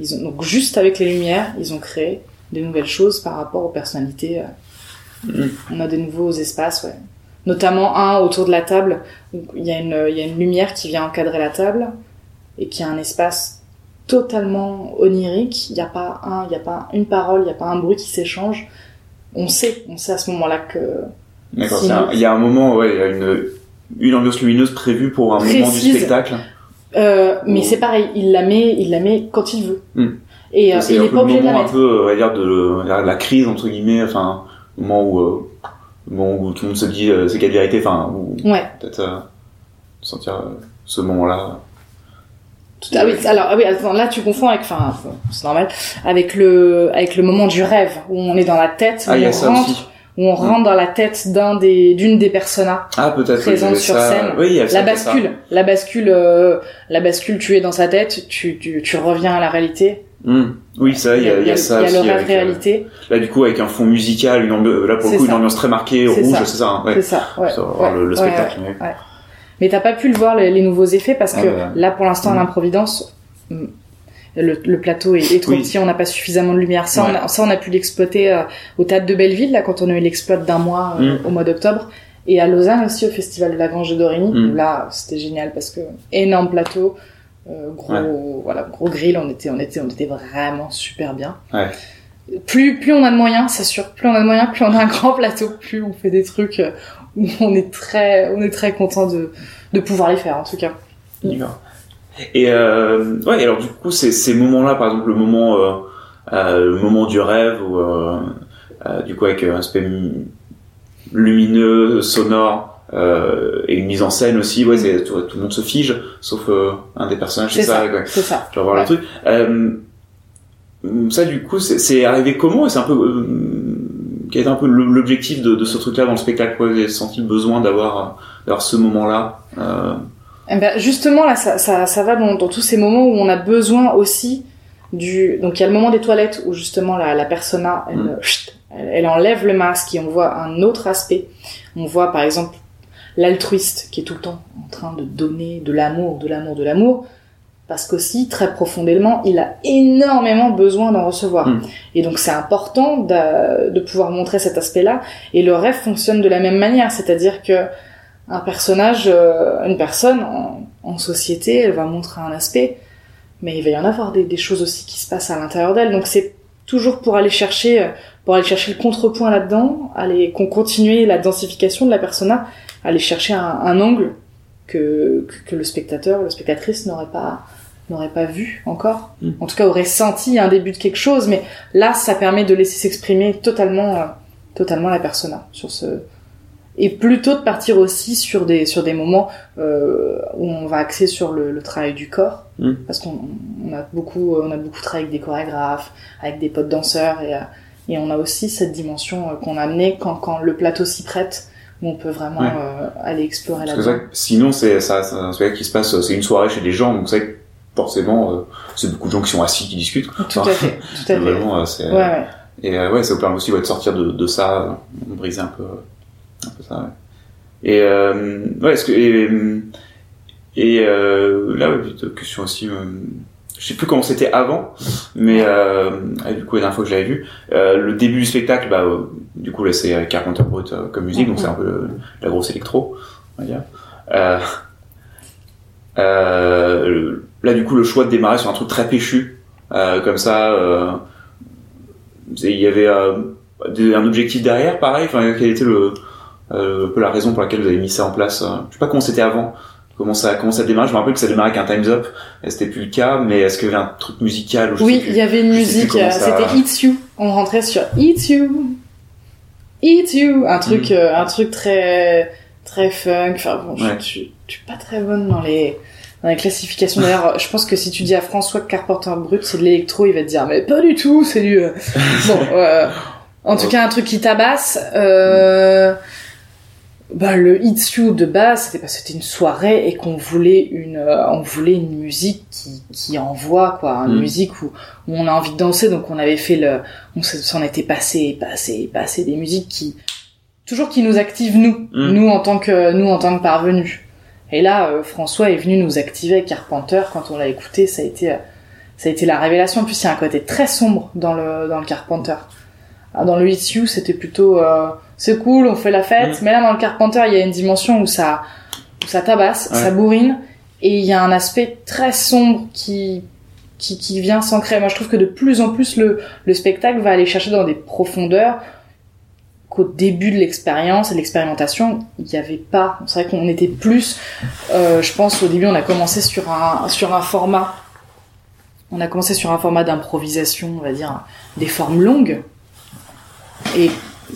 Ils ont, donc juste avec les lumières, ils ont créé des nouvelles choses par rapport aux personnalités. euh. On a des nouveaux espaces, ouais. Notamment un autour de la table, où il y a une, il y a une lumière qui vient encadrer la table et qui a un espace totalement onirique. Il n'y a pas un, il n'y a pas une parole, il n'y a pas un bruit qui s'échange. On sait, on sait à ce moment-là que D'accord. Si Il y a un moment, ouais, il y a une, une ambiance lumineuse prévue pour un moment du spectacle. Euh, mais c'est pareil, il la met, il la met quand il veut. Hmm. Et euh, c'est un peu le la moment un peu, on va dire, de, de la crise, entre guillemets, enfin, le moment où, euh, moment où tout le monde se dit euh, c'est quelle vérité, enfin, où Ouais. peut-être euh, sentir ce moment-là. Tout- ah oui, alors ah oui, attends, là tu confonds avec, enfin, c'est normal, avec le, avec le moment du rêve où on est dans la tête, où Ah, il y on rentre, où on rentre dans la tête d'un des, d'une des personas. Ah, peut-être. oui, Présente il y avait sur ça. scène. Oui, il y a ça, La il y a ça. bascule, la bascule, euh, la bascule, tu es dans sa tête, tu, tu, tu reviens à la réalité. Hmm. Oui, ça, il y a, il y a ça il y a aussi. euh, réalité, là, du coup, avec un fond musical, une ambi- là, pour C'est le coup, une ambiance très marquée, C'est rouge, ça. c'est ça, hein, ouais. c'est ça. Ouais. Ça le, spectacle. mais- Mais t'as pas pu le voir les, les nouveaux effets parce que Ah, ouais. là pour l'instant Mm. l'improvidence mm, le, le plateau est, est trop Oui. petit, on n'a pas suffisamment de lumière. Ça, on a, ça on a pu l'exploiter euh, au théâtre de Belleville là quand on a eu l'exploit d'un mois euh, au mois d'octobre et à Lausanne aussi au festival de la Grange de Dorigny. Là c'était génial parce que énorme plateau, euh, gros voilà gros grill, on était on était on était vraiment super bien. Ouais. Plus plus on a de moyens, c'est sûr. Plus on a de moyens, plus on a un grand plateau, plus on fait des trucs euh, où on est très on est très content de de pouvoir les faire en tout cas. D'accord. Et euh, ouais, alors du coup, ces, ces moments-là, par exemple, le moment, euh, euh, le moment du rêve, ou du coup avec un aspect lumineux, sonore, euh, et une mise en scène aussi, ouais, c'est, tout, tout le monde se fige, sauf euh, un des personnages, c'est ça, ça, c'est ça. Je vais voir Ouais. le truc. Euh, ça, du coup, c'est, arrivé comment? C'est un peu, quel est un peu l'objectif de, de ce truc-là dans le spectacle vous avez senti le besoin d'avoir, d'avoir ce moment-là euh, Eh ben, justement, là, ça, ça, ça va dans, dans tous ces moments où on a besoin aussi du. Donc, il y a le moment des toilettes où justement la, la persona, elle, Mm. elle, elle enlève le masque et on voit un autre aspect. On voit par exemple l'altruiste qui est tout le temps en train de donner de l'amour, de l'amour, de l'amour. Parce qu'aussi, très profondément, il a énormément besoin d'en recevoir. Mm. Et donc, c'est important de, de pouvoir montrer cet aspect-là. Et le rêve fonctionne de la même manière. C'est-à-dire que un personnage, euh, une personne en, en société, elle va montrer un aspect, mais il va y en avoir des, des choses aussi qui se passent à l'intérieur d'elle. Donc c'est toujours pour aller chercher, euh, pour aller chercher le contrepoint là-dedans, aller qu'on continue la densification de la persona, aller chercher un, un angle que, que que le spectateur, la spectatrice n'aurait pas n'aurait pas vu encore. Mm. En tout cas, aurait senti un début de quelque chose, mais là, ça permet de laisser s'exprimer totalement, euh, totalement la persona sur ce, et plutôt de partir aussi sur des sur des moments euh, où on va axer sur le, le travail du corps Mm. parce qu'on on a beaucoup on a beaucoup travaillé avec des chorégraphes avec des potes danseurs et euh, et on a aussi cette dimension euh, qu'on a amenée quand quand le plateau s'y prête où on peut vraiment Ouais. euh, aller explorer là-dedans ça, sinon, c'est ça, c'est spectacle qui se passe, c'est une soirée chez des gens, donc c'est forcément, euh, c'est beaucoup de gens qui sont assis, qui discutent. tout à fait tout à fait ouais ouais et euh, ouais, ça vous permet aussi ouais, de sortir de, de ça, briser un peu, un peu ça. Ouais. Et ouais, est-ce que et, et là, ouais, question aussi. Je sais plus comment c'était avant, mais euh, du coup la dernière que j'avais vu, euh, le début du spectacle, bah, euh, du coup là c'est Carpenter Brut comme musique, donc c'est un peu la grosse électro, on va dire. Là du coup le choix de démarrer sur un truc très péchu, comme ça. Il y avait un objectif derrière, pareil. Quelle était le peu la raison pour laquelle vous avez mis ça en place Je sais pas comment c'était avant. Comment ça, comment ça démarre. Je me rappelle que ça démarrait avec un Times Up. C'était plus le cas, mais est-ce qu'il y avait un truc musical ou je oui il y avait une musique euh, ça- c'était It's You. On rentrait sur It's You. It's You. Un truc Mm. euh, un truc très très funk. Enfin bon je, Ouais. je, je suis pas très bonne dans les dans les classifications. D'ailleurs je pense que si tu dis à François que Carpenter Brut c'est de l'électro il va te dire mais pas du tout c'est du euh, bon euh, en tout cas un truc qui tabasse euh, bah le It's You de base c'était parce que c'était une soirée et qu'on voulait une euh, on voulait une musique qui qui envoie quoi une Mm. musique où, où on a envie de danser donc on avait fait le on s'en était passé passé passé des musiques qui toujours qui nous activent nous Mm. nous en tant que nous en tant que parvenus Et là, euh, François est venu nous activer avec Carpenter. Quand on l'a écouté, ça a été, euh, ça a été la révélation. En plus, il y a un côté très sombre dans le, dans le Carpenter. Ah, Dans le It's You, c'était plutôt, euh, c'est cool, on fait la fête. Mais là, dans le Carpenter, il y a une dimension où ça, où ça tabasse, Ouais. ça bourrine. Et il y a un aspect très sombre qui, qui, qui vient s'ancrer. Moi, je trouve que de plus en plus, le, le spectacle va aller chercher dans des profondeurs qu'au début de l'expérience et de l'expérimentation, il n'y avait pas. C'est vrai qu'on était plus, euh, je pense au début, on a commencé sur un, sur un format, on a commencé sur un format d'improvisation, on va dire, des formes longues. Et,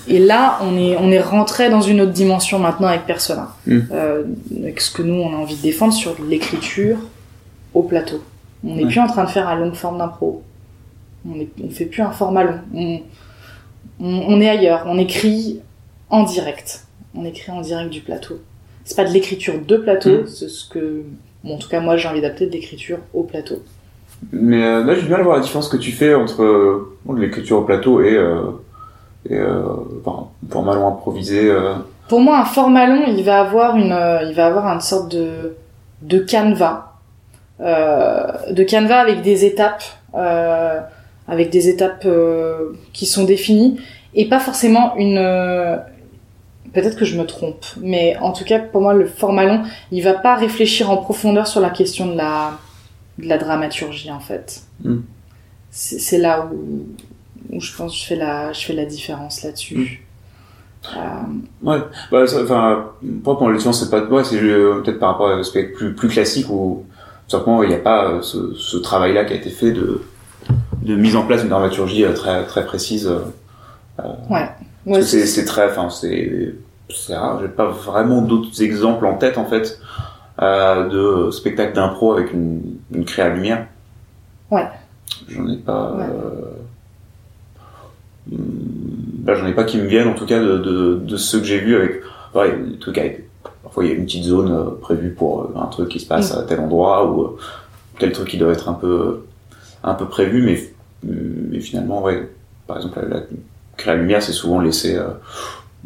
et là, on est, on est rentré dans une autre dimension maintenant avec Persona. Mm. Euh, avec ce que nous, on a envie de défendre sur l'écriture au plateau. On n'est Ouais. plus en train de faire un longue forme d'impro. On ne fait plus un format long. On, on, on est ailleurs. On écrit en direct. On écrit en direct du plateau. C'est pas de l'écriture de plateau, Mm. c'est ce que, bon, en tout cas, moi, j'ai envie d'adapter de l'écriture au plateau. Mais euh, là, j'ai du mal à voir la différence que tu fais entre euh, l'écriture au plateau et, euh, et euh, enfin, un format long improvisé. euh. Pour moi, un format long, il va avoir une, euh, il va avoir une sorte de, de canevas, de canevas avec des étapes, avec des étapes qui sont définies et pas forcément une. Peut-être que je me trompe, mais en tout cas, pour moi, le format long, il va pas réfléchir en profondeur sur la question de la, de la dramaturgie, en fait. Mm. C'est c'est là où, où je pense que je fais la, je fais la différence là-dessus. Euh, Ouais, bah, ça, enfin, pour moi, c'est pas ouais, c'est euh, peut-être par rapport à l'aspect plus, plus classique où simplement il n'y a pas euh, ce, ce travail-là qui a été fait de, de mise en place d'une dramaturgie euh, très, très précise. ouais. Ouais, c'est, c'est très, enfin, c'est, c'est rare. J'ai pas vraiment d'autres exemples en tête, en fait, de spectacles d'impro avec une, une créa à lumière. Ouais. J'en ai pas, Ouais. euh, là, j'en ai pas qui me viennent, en tout cas, de, de, de ceux que j'ai vus avec, ouais, des trucs avec, parfois il y a une petite zone euh, prévue pour euh, un truc qui se passe à tel endroit ou euh, tel truc qui doit être un peu, un peu prévu, mais, mais finalement, ouais, par exemple, la, la lumière, c'est souvent laissé, euh,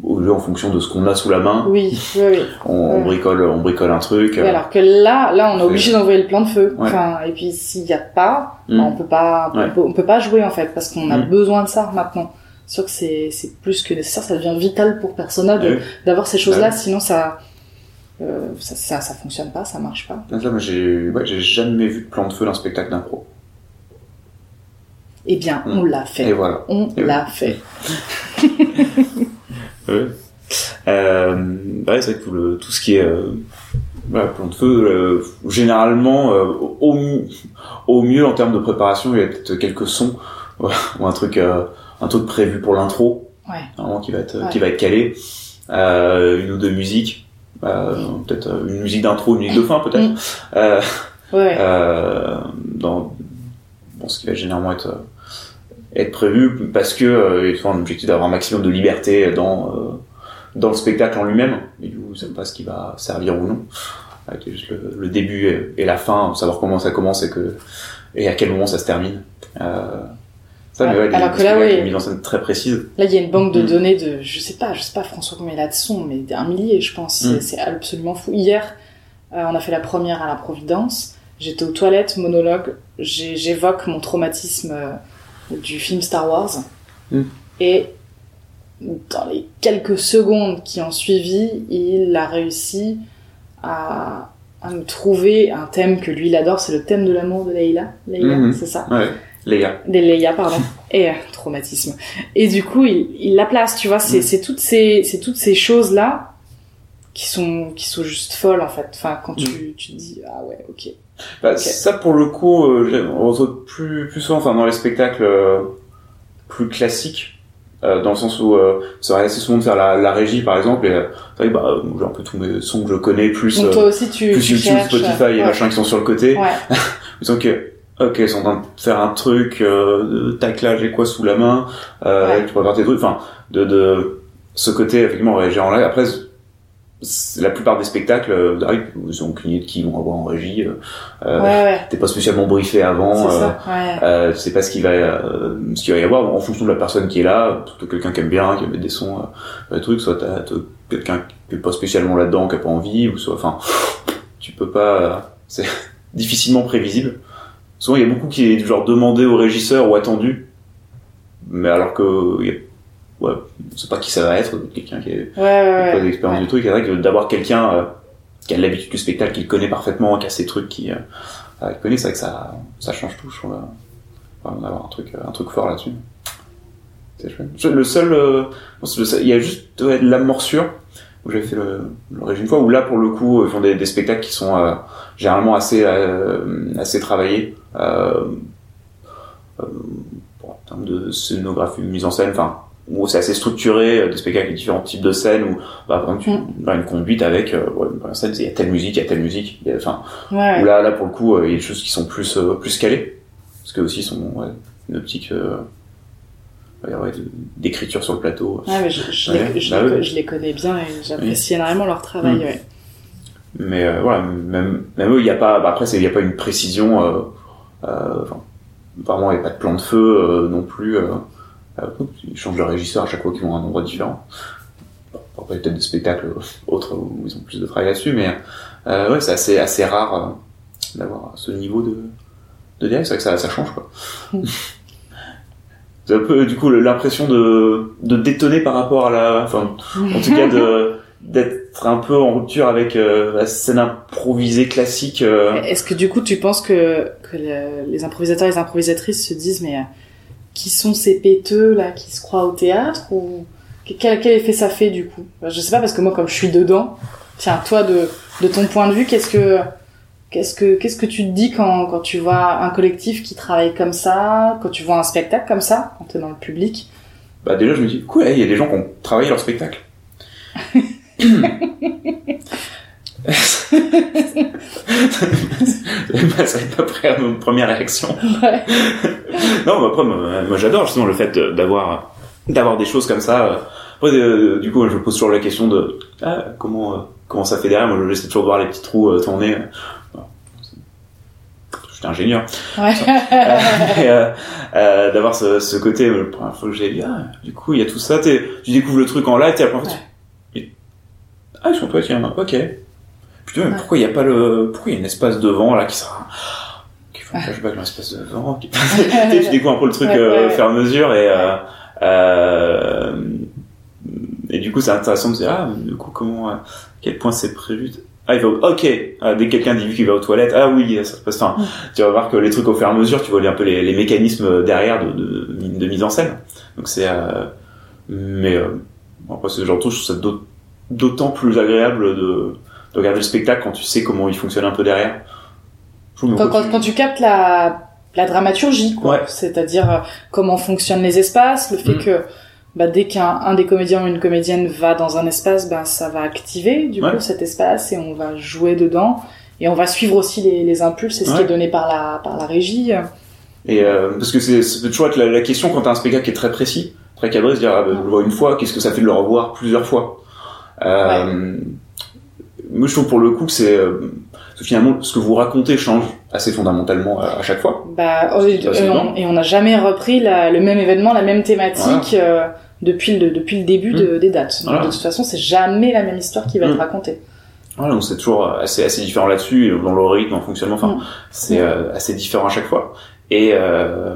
au jeu en fonction de ce qu'on a sous la main. Oui, oui, oui. On, bricole, on bricole un truc. Oui, euh, alors que là, là, on est obligé d'envoyer le plan de feu. Ouais. Enfin, et puis s'il n'y a pas, Mm. bah, on peut pas, Ouais. on, peut, on peut pas jouer en fait, parce qu'on a Mm. besoin de ça maintenant. C'est sûr que c'est, c'est plus que nécessaire, ça devient vital pour Persona de- d'avoir ces choses-là, sinon ça, euh, ça, ça, ça fonctionne pas, ça marche pas. Là, moi, j'ai, ouais, j'ai jamais vu de plan de feu d'un spectacle d'impro. Eh bien, Mm. on l'a fait. Et voilà. On Et l'a fait. Ouais. Euh, ouais, c'est vrai que tout, le, tout ce qui est euh, voilà, plan de feu, euh, généralement, euh, au, mi- au mieux en termes de préparation, il y a peut-être quelques sons ou un truc, euh, un truc prévu pour l'intro, Ouais. qui va être, Ouais. qui va être calé, euh, une ou deux musiques, peut-être une musique d'intro, une musique de fin peut-être. Mm. Dans, dans ce qui va généralement être, être prévu parce que euh, il faut un objectif d'avoir un maximum de liberté dans, euh, dans le spectacle en lui-même. Et du coup, savez pas ce qui va servir ou non. Avec juste le, le début et- la fin, savoir comment ça commence et, que, et à quel moment ça se termine. Euh, ça, mais Ouais, alors que là, une mise en scène très précise. Là, il y a une banque de Mm. données de, je sais pas, je sais pas François combien il a de sons, mais un millier, je pense. C'est- Mm. C'est absolument fou. Hier, euh, on a fait la première à la Providence. J'étais aux toilettes, monologue. J'évoque mon traumatisme euh, du film Star Wars. Mm. Et dans les quelques secondes qui ont suivi, il a réussi à, à me trouver un thème que lui il adore, c'est le thème de l'amour de Leila. Leila, Mhm. c'est ça Ouais, gars. des Leia, pardon, et euh, traumatisme. Et du coup, il, il la place, tu vois, c'est Mm. c'est toutes ces, c'est toutes ces choses là qui sont, qui sont juste folles en fait. Enfin, quand tu, tu te dis ah ouais, ok. Bah. Ça, pour le coup, euh, on retrouve plus, plus souvent, enfin, dans les spectacles euh, plus classiques, euh, dans le sens où euh, ça aurait assez souvent de faire la, la régie, par exemple, et euh, vrai bah, euh, j'ai un peu tous mes sons que je connais, plus, Donc euh, toi aussi tu, plus tu YouTube, cherches, Spotify et machin qui sont sur le côté. Ouais, que, ok, ils sont en train de faire un truc, euh, taclage et quoi sous la main, euh, Ouais. tu peux faire tes trucs, enfin, de, de ce côté, effectivement, réagir en live. Après, la plupart des spectacles, euh, d'arrive, ils ont aucune idée de qui vont avoir en régie, euh, euh, ouais, ouais. t'es pas spécialement briefé avant, C'est euh, ouais. euh, tu sais pas ce qu'il va, euh, ce qu'il va y avoir en fonction de la personne qui est là. T'as quelqu'un qui aime bien, qui mettre des sons, euh, des trucs, soit t'as t'as quelqu'un qui est pas spécialement là-dedans, qui a pas envie, ou soit, enfin, tu peux pas, c'est difficilement prévisible. Souvent, il y a beaucoup qui est genre demandé au régisseur ou attendu, mais alors que, y a- ouais, on sait pas qui ça va être, quelqu'un qui a Ouais, ouais, pas d'expérience du truc. C'est vrai que d'avoir quelqu'un euh, qui a l'habitude du spectacle, qui le connaît parfaitement, qui a ses trucs, qui, euh, qui connaît, c'est vrai que ça, ça change tout. Je trouve, euh, vraiment d'avoir un truc, euh, un truc fort là-dessus. C'est chouette. Le seul, euh, il y a juste de la morsure où j'avais fait le, le régime fois où là pour le coup ils font des, des spectacles qui sont généralement assez assez travaillés en termes de scénographie, mise en scène, enfin où c'est assez structuré, euh, des spectacles avec différents types de scènes où bah, par exemple tu bah, une conduite avec euh, ouais, scène il y a telle musique, il y a telle musique, enfin Ouais, où là là pour le coup euh, il y a des choses qui sont plus euh, plus calées parce que aussi ils sont ouais, une optique euh, d'écriture sur le plateau. Mais je, les, je, les, oui. je les connais bien et j'apprécie énormément leur travail. Mm. Mais voilà, même, même eux, il n'y a pas. Bah après, il n'y a pas une précision. Enfin, vraiment, il n'y a pas de plan de feu non plus. Euh, ils changent de régisseur à chaque fois qu'ils vont à un endroit différent. Après, il y a peut-être des spectacles autres où ils ont plus de travail là-dessus, mais euh, ouais, c'est assez, assez rare euh, d'avoir ce niveau de, de direct. C'est vrai que ça, ça change, quoi. C'est un peu, du coup, l'impression de, de détonner par rapport à la. Enfin, en tout cas de d'être un peu en rupture avec euh, la scène improvisée classique Est-ce que du coup tu penses que, que le- les improvisateurs et les improvisatrices se disent mais qui sont ces péteux là qui se croient au théâtre ou quel, quel effet ça fait du coup? Je sais pas parce que moi comme je suis dedans, tiens toi de, de ton point de vue qu'est-ce que qu'est-ce que qu'est-ce que tu te dis quand, quand tu vois un collectif qui travaille comme ça, quand tu vois un spectacle comme ça, quand t'es dans le public? Bah déjà je me dis cool il y a des gens qui ont travaillé leur spectacle bah, ça n'est pas prêt à ma première réaction. Ouais. non mais après moi, moi, j'adore justement le fait de- d'avoir d'avoir des choses comme ça après euh, du coup je me pose toujours la question de ah, comment euh, comment ça fait derrière. Moi je j'essaie toujours de voir les petits trous euh, tourner j'étais ingénieur. Ouais. et, euh, euh, d'avoir ce, ce côté euh, la première fois que j'ai vu ah, du coup il y a tout ça tu découvres le truc en live première fois tu- et- ah ils sont toi tiens ok putain mais pourquoi il y a pas le pourquoi il y a un espace devant là qui sera qui fait un flashback dans l'espace devant qui... Tu découvres un peu le truc euh, à mesure et euh, euh, et du coup c'est intéressant de se dire ah du coup comment à quel point c'est prévu ah il va au- ok ah, dès que quelqu'un dit qu'il va aux toilettes ah oui ça se passe enfin tu vas voir que les trucs au fur et à mesure tu vois un peu les, les mécanismes derrière de, de, de mise en scène. Donc c'est euh, mais euh, après c'est genre je trouve ça d'aut- d'autant plus agréable de, de regarder le spectacle quand tu sais comment il fonctionne un peu derrière quand, tu- quand tu captes la, la dramaturgie, quoi. Ouais. C'est-à-dire euh, comment fonctionnent les espaces, le fait Mm. que bah, dès qu'un un des comédiens ou une comédienne va dans un espace, bah, ça va activer du Ouais. coup cet espace et on va jouer dedans. Et on va suivre aussi les, les impulses et ce qui est donné par la, par la régie. Et euh, parce que c'est toujours être la, la question quand t'as un spectacle qui est très précis, très cadré, se dire ah, bah, je le vois une fois, qu'est-ce que ça fait de le revoir plusieurs fois? Euh, Moi je trouve pour le coup que c'est euh, finalement ce que vous racontez change assez fondamentalement à, à chaque fois. Bah, oh, et, Ça, c'est et on, et on n'a jamais repris la- le même événement, la même thématique euh, depuis, le, depuis le début de- des dates. Donc. De toute façon, c'est jamais la même histoire qui va être racontée. Voilà, donc c'est toujours assez assez différent là-dessus dans le rythme, dans le fonctionnement. Enfin, Mm. c'est euh, assez différent à chaque fois. Et euh,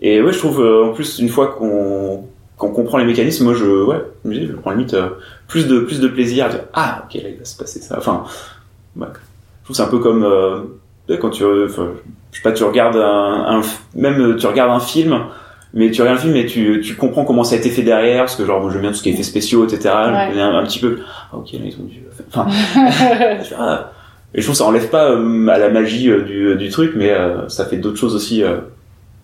et ouais, je trouve euh, en plus une fois qu'on qu'on comprend les mécanismes, moi je ouais, je me dis, je prends limite euh, plus de plus de plaisir à dire ah ok là il va se passer ça. Enfin, ouais. je trouve que c'est un peu comme euh, quand tu enfin, je sais pas tu regardes un, un même euh, tu regardes un film mais tu regardes un film et tu, tu comprends comment ça a été fait derrière parce que genre moi j'aime bien tout ce qui est effets spéciaux etc Ouais. Un, un petit peu ah, ok là ils ont dû enfin je fais, ah. et je trouve que ça enlève pas euh, à la magie euh, du, du truc mais euh, ça fait d'autres choses aussi euh,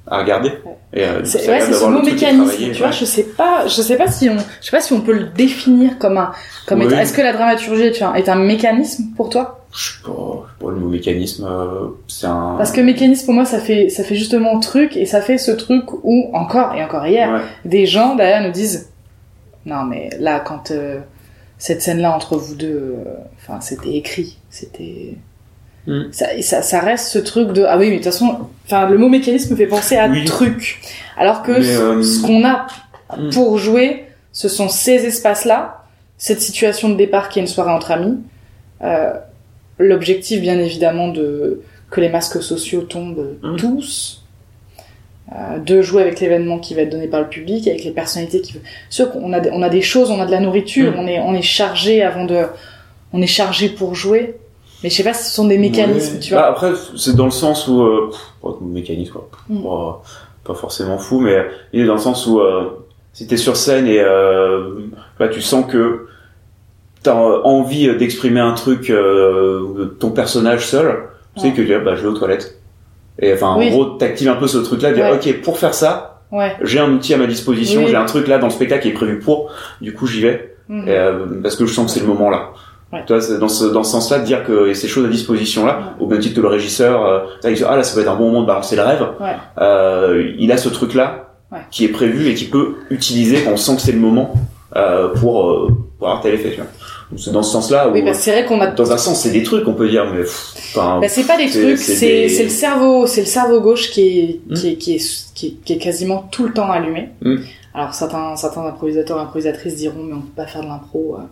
à regarder et euh, C'est ouais, ce mot mécanisme. Tu vois, ouais. je sais pas, je sais pas si on, je sais pas si on peut le définir comme un, comme Oui. étant- est-ce que la dramaturgie tu vois, est un mécanisme pour toi? Je sais pas, je sais pas le mot mécanisme euh, c'est un Parce que mécanisme pour moi ça fait, ça fait justement truc et ça fait ce truc où encore et encore hier, ouais. des gens derrière nous disent, non mais là quand euh, cette scène-là entre vous deux, euh, enfin c'était écrit, c'était Mm. ça, ça, ça reste ce truc de ah oui mais de toute façon, enfin le mot mécanisme me fait penser à Oui. truc, alors que euh, ce qu'on a Mm. pour jouer, ce sont ces espaces-là, cette situation de départ qui est une soirée entre amis, Euh, L'objectif, bien évidemment, de que les masques sociaux tombent Mhm. tous. Euh, de jouer avec l'événement qui va être donné par le public, avec les personnalités qui. Sûr qu'on a, des- on a des choses, on a de la nourriture, on est, on est chargé avant de, on est chargé pour jouer. Mais je sais pas, si ce sont des mécanismes, tu vois. Bah, après, c'est dans le sens où, euh, pff, oh, mécanisme, quoi. Mm. Pas, pas forcément fou, mais il est dans le sens où, euh, si t'es sur scène et, euh, bah, tu sens que t'as euh, envie d'exprimer un truc, euh, de ton personnage seul, tu sais que tu bah, je vais aux toilettes. Et enfin, Oui. en gros, t'actives un peu ce truc-là, de dire, Ouais. ok, pour faire ça, Ouais. j'ai un outil à ma disposition, Oui. j'ai un truc là dans le spectacle qui est prévu pour, du coup, j'y vais. Mhm. Et, euh, parce que je sens que c'est le moment là. Ouais. Dans ce, dans ce sens-là, de dire que ces choses à disposition là, au même titre que le régisseur, euh, ça, il dit, ah là, ça va être un bon moment de balancer le rêve. Ouais. Euh, il a ce truc-là qui est prévu et qui peut utiliser quand on sent que c'est le moment euh, pour, pour avoir tel effet. Tu vois. Donc c'est dans ce sens-là Oui, c'est vrai qu'on a dans un sens, c'est des trucs, on peut dire, mais enfin, Bah, c'est pas des trucs, c'est des- le cerveau, c'est le cerveau gauche qui est, Hmm. qui est, qui est, qui est, qui est quasiment tout le temps allumé. Hmm. Alors certains, certains improvisateurs, improvisatrices diront, mais on peut pas faire de l'impro euh,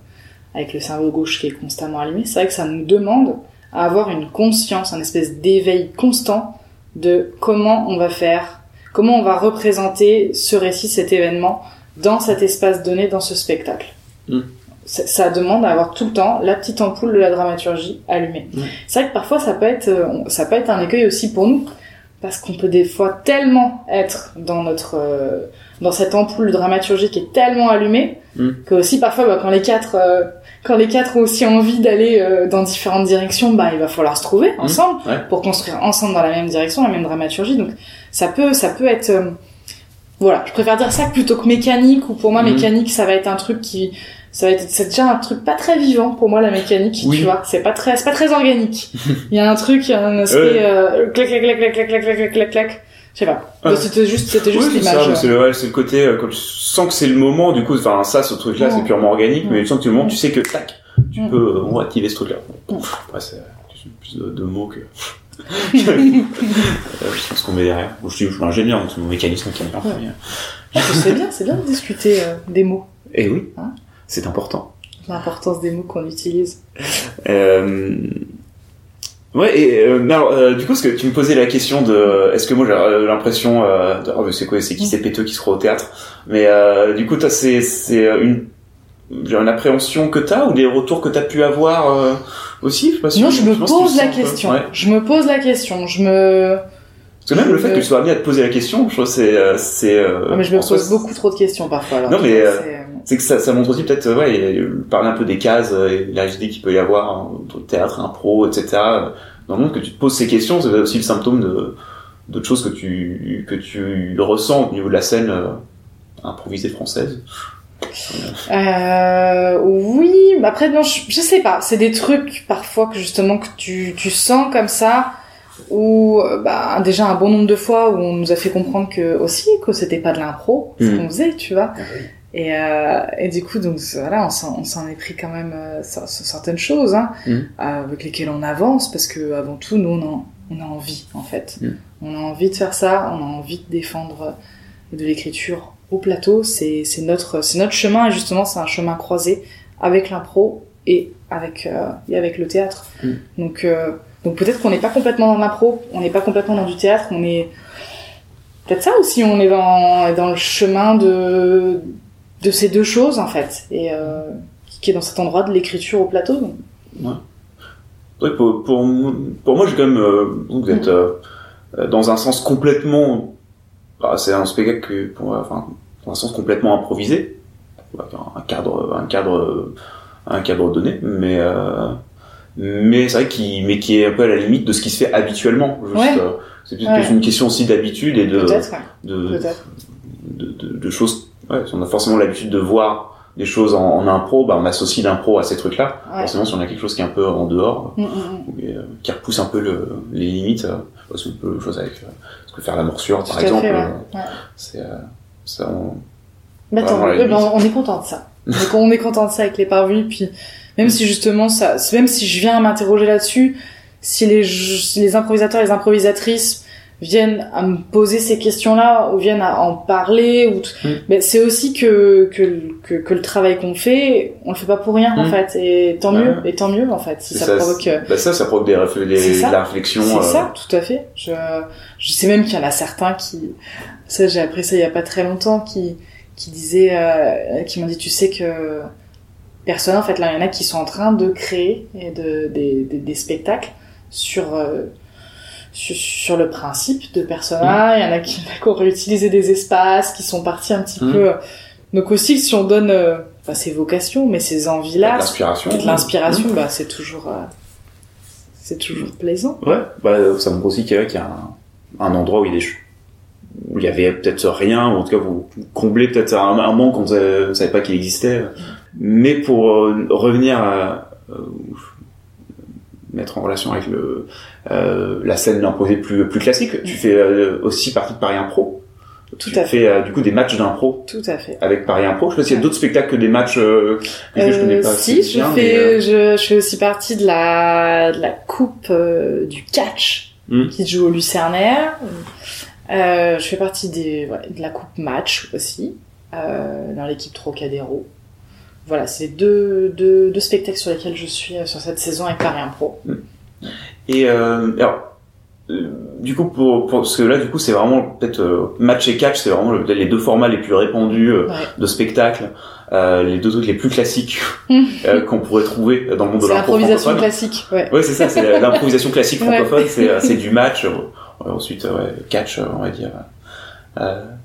avec le cerveau gauche qui est constamment allumé. C'est vrai que ça nous demande à avoir une conscience, un espèce d'éveil constant de comment on va faire, comment on va représenter ce récit, cet événement dans cet espace donné, dans ce spectacle. Hmm. Ça, ça demande à avoir tout le temps la petite ampoule de la dramaturgie allumée. Hmm. C'est vrai que parfois ça peut être, euh, ça peut être un écueil aussi pour nous, parce qu'on peut des fois tellement être dans notre, euh, dans cette ampoule de dramaturgie qui est tellement allumée, Mm. que aussi parfois bah, quand les quatre, euh, quand les quatre ont aussi envie d'aller euh, dans différentes directions, bah il va falloir se trouver ensemble ouais. pour construire ensemble dans la même direction, la même dramaturgie. Donc ça peut, ça peut être, euh, voilà, je préfère dire ça plutôt que mécanique. Ou pour moi Mm. mécanique, ça va être un truc qui, ça va être, c'est déjà un truc pas très vivant pour moi la mécanique. Oui. Tu vois, c'est pas très, c'est pas très organique. Il y a un truc, il y a un aspect euh, clac clac clac clac clac clac clac clac clac clac. Je sais pas. Ouais. C'était juste, c'était juste l'image. c'est le, ouais, c'est le côté, euh, quand tu sens que c'est le moment, du coup, enfin, ça, ce truc-là, c'est purement organique, mais tu sens que c'est le moment, tu sais que, tac, tu peux, euh, on va activer ce truc-là. Après, c'est plus de, de mots que, euh, je pense qu'on met derrière. Bon, je suis, je suis ingénieur, donc c'est mon mécanisme qui est Ouais. c'est bien, c'est bien de discuter euh, des mots, Et oui, Hein c'est important. l'importance des mots qu'on utilise. Euh... Ouais, et euh, mais alors, euh, du coup, parce que tu me posais la question de, est-ce que moi j'ai euh, l'impression, euh, de, oh, mais c'est quoi, c'est qui ces péteux qui se croient au théâtre? Mais euh, du coup, toi, c'est c'est une, j'ai une appréhension que t'as ou des retours que t'as pu avoir euh, aussi? Je sais pas si Non, je me pose la question. Ouais. Je me pose la question. Je me, Parce que même le fait que tu sois amené à te poser la question, je trouve que c'est euh, c'est. euh, mais je me pose beaucoup trop de questions parfois. Alors, Non, mais, euh, c'est- que ça, ça montre aussi peut-être ouais parler un peu des cases euh, et la rigidité qu'il peut y avoir hein, entre le théâtre impro etc euh, dans le monde que tu te poses ces questions c'est aussi le symptôme de d'autres choses que tu que tu ressens au niveau de la scène euh, improvisée française Euh, oui, mais après non, je, je sais pas. C'est des trucs parfois que justement que tu, tu sens comme ça, ou bah, déjà un bon nombre de fois où on nous a fait comprendre que aussi que c'était pas de l'impro, ce Mhm. qu'on faisait, tu vois. Ah. Et, euh, et du coup, donc voilà, on s'en, est pris quand même euh, certaines choses hein, Mhm. euh, avec lesquelles on avance, parce que avant tout, nous, on a, on a envie, en fait. Mhm. On a envie de faire ça, on a envie de défendre de l'écriture au plateau. C'est, notre, c'est notre chemin, et justement, c'est un chemin croisé avec l'impro et avec, euh, et avec le théâtre. Mhm. Donc, euh, donc peut-être qu'on n'est pas complètement dans l'impro, on n'est pas complètement dans du théâtre, on est peut-être ça aussi, on est dans, dans le chemin de, de ces deux choses en fait, et euh, qui est dans cet endroit de l'écriture au plateau. donc. Ouais, pour, pour, pour moi j'ai quand même euh, vous êtes euh, euh, dans un sens complètement bah, c'est un spectacle que pour enfin dans un sens complètement improvisé un, cadre un cadre un cadre donné mais euh, mais c'est vrai qu'il mais qui est un peu à la limite de ce qui se fait habituellement juste Ouais. euh, c'est Ouais. une question aussi d'habitude et de ouais, de, de, de, de choses ouais, si on a forcément l'habitude de voir des choses en, en impro bah on associe l'impro à ces trucs là Ouais. forcément si on a quelque chose qui est un peu en dehors Mm, mm, mm. et, euh, qui repousse un peu le, les limites. Euh, parce que un peu chose avec euh, ce que faire la morsure, Tout par exemple. ouais. C'est ça. On... Attends, ben, est content de ça. Donc on est content de ça avec les parvenus, puis même si justement ça, même si je viens m'interroger là-dessus, si les, si les improvisateurs et les improvisatrices viennent à me poser ces questions-là ou viennent à en parler ou t- Mm. ben, c'est aussi que, que que que le travail qu'on fait on le fait pas pour rien en Mm. fait et tant Ouais. mieux et tant mieux en fait si C'est ça, provoque euh, bah ça, ça provoque des, des- ça. la réflexion. c'est euh, ça tout à fait je je sais même qu'il y en a certains qui ça j'ai appris ça il y a pas très longtemps qui qui disaient euh, qui m'ont dit tu sais que personne en fait là il y en a qui sont en train de créer et de des des, des spectacles sur euh, sur, sur le principe de Persona, il y en a qui, qui ont réutilisé des espaces, qui sont partis un petit Mm. peu. Donc aussi, si on donne, euh, enfin, ses vocations, mais de envies-là, l'inspiration. de l'inspiration, bah, c'est toujours, euh, c'est toujours plaisant. Ouais, bah, ça montre aussi qu'il y a, qu'il y a un, un endroit où il, ch- où il y avait peut-être rien, ou en tout cas vous comblez peut-être un, un manque qu'on ne savait, savait pas qu'il existait. Mais pour euh, revenir à euh, mettre en relation avec le, euh, la scène d'imposé plus, plus classique, tu fais euh, aussi partie de Paris Impro. Tout tu à fais euh, du coup des matchs d'impro Tout à fait. avec Paris Impro. Je sais pas s'il y a d'autres spectacles que des matchs euh, que je connais pas si, je bien, fais, je, je fais aussi partie de la, de la coupe du catch Mm. qui se joue au Lucernaire. Je fais partie des, ouais, de la coupe match aussi, dans l'équipe Trocadéro. Voilà, c'est deux, deux, deux spectacles sur lesquels je suis euh, sur cette saison avec Paris Impro. Et euh, alors, euh, du coup, pour, pour- parce que là, du coup, c'est vraiment peut-être euh, match et catch, c'est vraiment le- les deux formats les plus répandus euh, Ouais. de spectacle, les deux trucs les plus classiques Mm. qu'on pourrait trouver dans le monde de C'est l'impro l'improvisation classique, ouais. Ouais, c'est ça, c'est l'improvisation classique francophone, c'est c'est du match, ensuite ouais, catch, on va dire,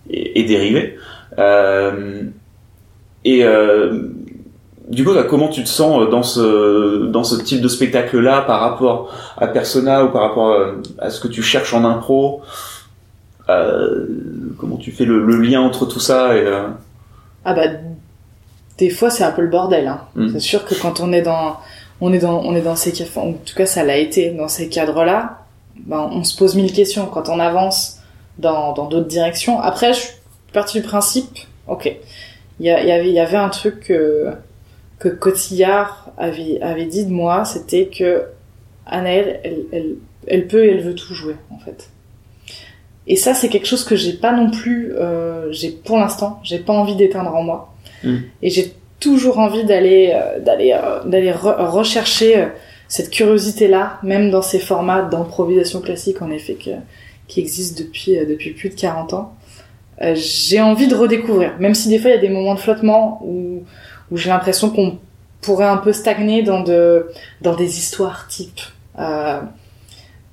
et, et dérivé. Et du coup, là, comment tu te sens euh, dans ce dans ce type de spectacle-là par rapport à Persona ou par rapport euh, à ce que tu cherches en impro euh, Comment tu fais le, le lien entre tout ça et euh, Ah bah, des fois c'est un peu le bordel. Hein. Mm. C'est sûr que quand on est dans, on est dans, on est dans ces en tout cas ça l'a été dans ces cadres-là, ben, on se pose mille questions quand on avance dans dans d'autres directions. Après, je suis partie du principe, ok, il y, avait il y avait un truc que Cotillard avait avait dit de moi, c'était que Anaëlle, elle, elle, elle peut et elle veut tout jouer en fait. Et ça, c'est quelque chose que j'ai pas non plus, euh, j'ai pour l'instant, j'ai pas envie d'éteindre en moi. Mm. Et j'ai toujours envie d'aller, euh, d'aller, euh, d'aller re- rechercher euh, cette curiosité-là, même dans ces formats d'improvisation classique, en effet, que, qui existent depuis, depuis plus de 40 ans. J'ai envie de redécouvrir, même si des fois il y a des moments de flottement où, où j'ai l'impression qu'on pourrait un peu stagner dans de, dans des histoires type, euh,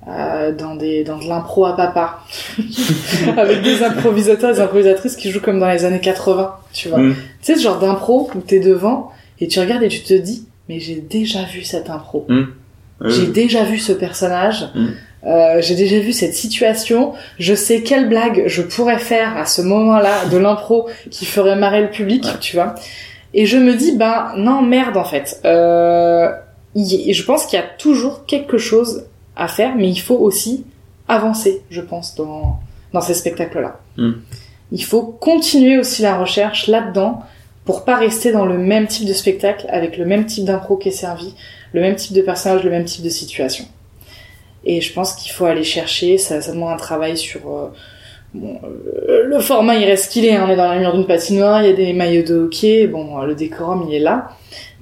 euh, dans des, dans de l'impro à papa. Avec des improvisateurs et des improvisatrices qui jouent comme dans les années 80, tu vois. Mm. Tu sais, ce genre d'impro où t'es devant et tu regardes et tu te dis, mais j'ai déjà vu cette impro. euh, J'ai déjà vu ce personnage. Mm. Euh, j'ai déjà vu cette situation. Je sais quelle blague je pourrais faire à ce moment-là de l'impro qui ferait marrer le public, Ouais. tu vois. Et je me dis, ben non, merde en fait. Euh, je pense qu'il y a toujours quelque chose à faire, mais il faut aussi avancer, je pense, dans, dans ces spectacles-là. Mm. Il faut continuer aussi la recherche là-dedans pour pas rester dans le même type de spectacle avec le même type d'impro qui est servi, le même type de personnage, le même type de situation. Et je pense qu'il faut aller chercher, ça, ça demande un travail sur... euh, bon, euh, le format, il reste qu'il est, hein, on est dans la mur d'une patinoire, il y a des maillots de hockey, bon, le décorum, il est là.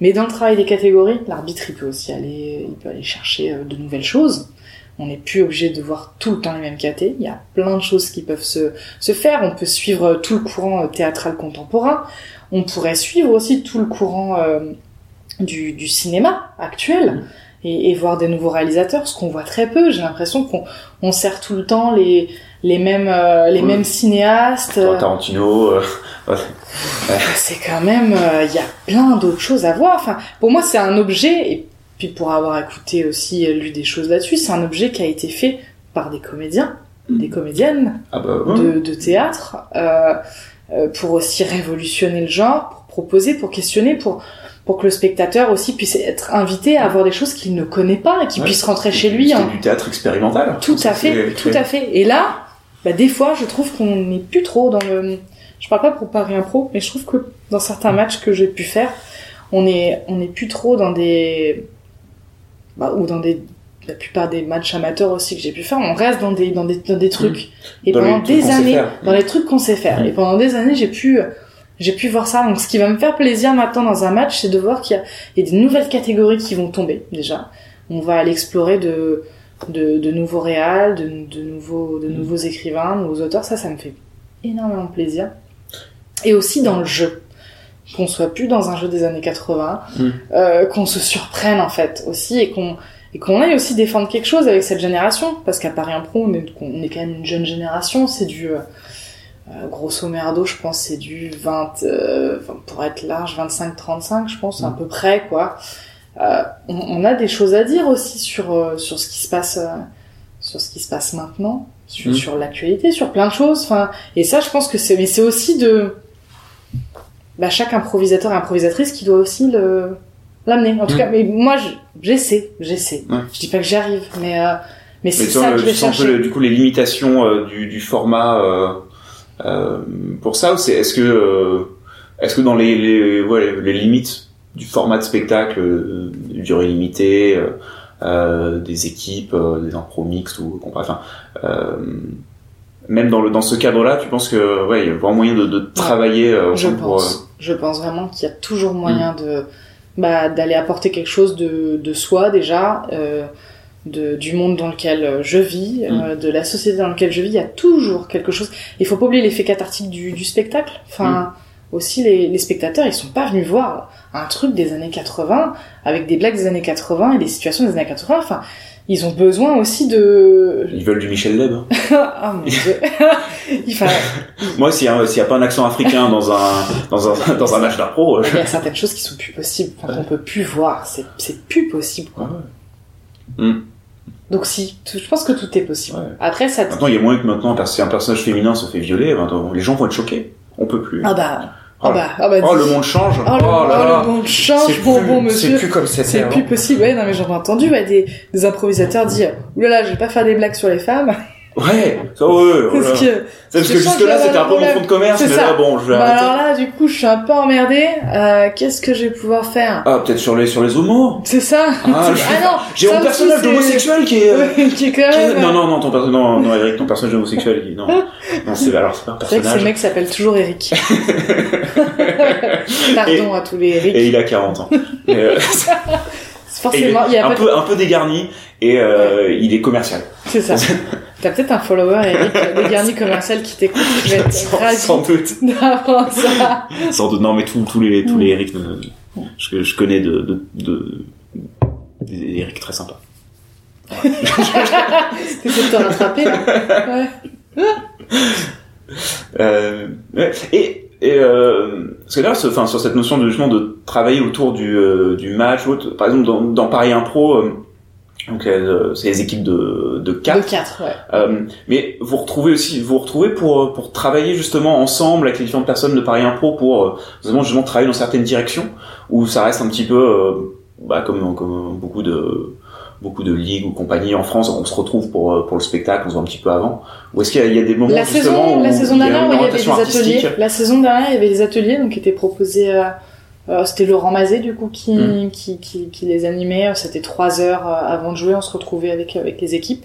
Mais dans le travail des catégories, l'arbitre, il peut aussi aller, il peut aller chercher euh, de nouvelles choses. On n'est plus obligé de voir tout le temps les mêmes catés. Il y a plein de choses qui peuvent se, se faire. On peut suivre euh, tout le courant théâtral contemporain. On pourrait suivre aussi tout le courant du, du cinéma actuel et, et voir des nouveaux réalisateurs, ce qu'on voit très peu. J'ai l'impression qu'on on sert tout le temps les, les mêmes, euh, les Oui. mêmes cinéastes. Genre Tarantino, euh, C'est quand même, euh, il y a plein d'autres choses à voir. Enfin, pour moi, c'est un objet, et puis pour avoir écouté aussi, euh, lu des choses là-dessus, c'est un objet qui a été fait par des comédiens, des comédiennes ah bah ouais. de, de théâtre, euh, euh, pour aussi révolutionner le genre, pour proposer, pour questionner, pour pour que le spectateur aussi puisse être invité à voir des choses qu'il ne connaît pas et qu'il Ouais. puisse rentrer chez lui. Hein. du théâtre expérimental. Tout à fait, C'est- tout à fait. Et là, bah, des fois, je trouve qu'on n'est plus trop dans le. Je parle pas pour Paris Impro, mais je trouve que dans certains matchs que j'ai pu faire, on est, on est plus trop dans des, bah, ou dans des, la plupart des matchs amateurs aussi que j'ai pu faire, on reste dans des dans des dans des trucs. Et Dans les pendant des années, dans les trucs qu'on sait faire. Mm. Et pendant des années, j'ai pu j'ai pu voir ça. Donc, ce qui va me faire plaisir maintenant dans un match, c'est de voir qu'il y y a des nouvelles catégories qui vont tomber déjà. On va aller explorer de de, de nouveaux réals, de, de nouveaux de nouveaux écrivains, de nouveaux auteurs. Ça, ça me fait énormément plaisir. Et aussi dans le jeu, qu'on soit plus dans un jeu des années 80, Mm. euh, qu'on se surprenne en fait aussi et qu'on et qu'on aille aussi défendre quelque chose avec cette génération parce qu'à Paris Impro on est, on est quand même une jeune génération c'est du euh, euh, grosso merdo je pense c'est du 20 euh, pour être large 25-35 je pense à peu près quoi euh, on, on a des choses à dire aussi sur euh, sur ce qui se passe euh, sur ce qui se passe maintenant sur, Mm. sur l'actualité sur plein de choses enfin et ça je pense que c'est mais c'est aussi de bah, chaque improvisateur et improvisatrice qui doit aussi le l'amener en tout Mm. cas mais moi je- j'essaie j'essaie Ouais. je dis pas que j'y arrive mais euh, mais c'est ça vois, que je vais tu sens un peu chercher le- du coup les limitations euh, du, du format euh, euh, pour ça ou c'est est-ce que euh, est-ce que dans les, les ouais les limites du format de spectacle euh, durée limitée euh, euh, des équipes des impros mixtes ou enfin même dans le dans ce cadre-là tu penses que ouais il y a vraiment moyen de, de travailler euh, je pour, pense. je pense vraiment qu'il y a toujours moyen de bah, d'aller apporter quelque chose de, de soi déjà euh, de, du monde dans lequel je vis, euh, de la société dans laquelle je vis, il y a toujours quelque chose. Il faut pas oublier l'effet cathartique du, du spectacle. Enfin, aussi les, les spectateurs, ils sont pas venus voir un truc des années 80 avec des blagues des années 80 et des situations des années 80. Enfin, ils ont besoin aussi de. ils veulent du Michel Leb hein. ah mon dieu. fa- moi s'il y, a- s'il y a pas un accent africain dans un dans un dans un match d'impro euh, Il y a certaines choses qui sont plus possibles, enfin, qu'on peut plus voir. C'est, c'est plus possible. Quoi. Ouais. Hmm. Donc si, je pense que tout est possible. Ouais. Après, ça. Maintenant, il y a moins que maintenant, si un personnage féminin se fait violer, ben, les gens vont être choqués. On peut plus. Ah bah, Oh ah bah, ah bah. Oh, le monde change. Oh, le, là oh, là. le monde change, C'est bon plus- bon monsieur. C'est plus comme c'était C'est plus possible. Ouais, non mais j'en ai entendu ouais, des, des improvisateurs dire oulala, je vais pas faire des blagues sur les femmes Ouais, ça, ouais, ouais, parce que C'est parce je que sens jusque-là, qu'il y a c'était un peu mon fond de commerce, mais là, bon, je vais bah alors là du coup je suis un peu emmerdée. Euh, Qu'est-ce que je vais pouvoir faire? Ah, peut-être sur les, sur les homos. C'est ça. Ah, je- non. J'ai mon personnage d'homosexuel qui est, euh, qui est quand qui est- même. non, non, non, ton non, non, Eric, ton personnage homosexuel, il- non. Non, c'est, alors, c'est pas un C'est vrai que ce personnage. mec s'appelle toujours Eric. Pardon à tous les Eric. Et il a 40 ans. Euh, et il est Forcément, il y a un peu, un peu dégarni, et, euh, il est commercial. C'est ça. T'as peut-être un follower, Eric, des garnis commercial qui t'écoute. Sans, sans doute. ça. Sans doute. Non, mais tous, tous les, tous les Eric, je, je connais de, de, de, des Eric très sympas. T'essaies de te rattraper, là. Ouais. Euh, ouais. et, et euh, parce que là, ce- enfin, sur cette notion de justement de travailler autour du, euh, du match, ou autre, par exemple dans, dans Paris Impro, euh, donc euh, c'est les équipes de, de De 4 4, ouais. Euh, mais vous retrouvez aussi, vous retrouvez pour pour travailler justement ensemble avec les différentes personnes de Paris Impro pour euh, justement justement travailler dans certaines directions où ça reste un petit peu euh, bah, comme comme beaucoup de beaucoup de ligues ou compagnies en France, on se retrouve pour euh, pour le spectacle, on se voit un petit peu avant. Ou est-ce qu'il y, a- il y a des moments La justement saison, où la saison dernière, il y avait des ateliers. La saison dernière, il y avait des ateliers, donc qui étaient proposés, euh, euh, c'était Laurent Mazet, du coup, qui, Mm. qui, qui, qui les animait. C'était trois heures avant de jouer, on se retrouvait avec, avec les équipes.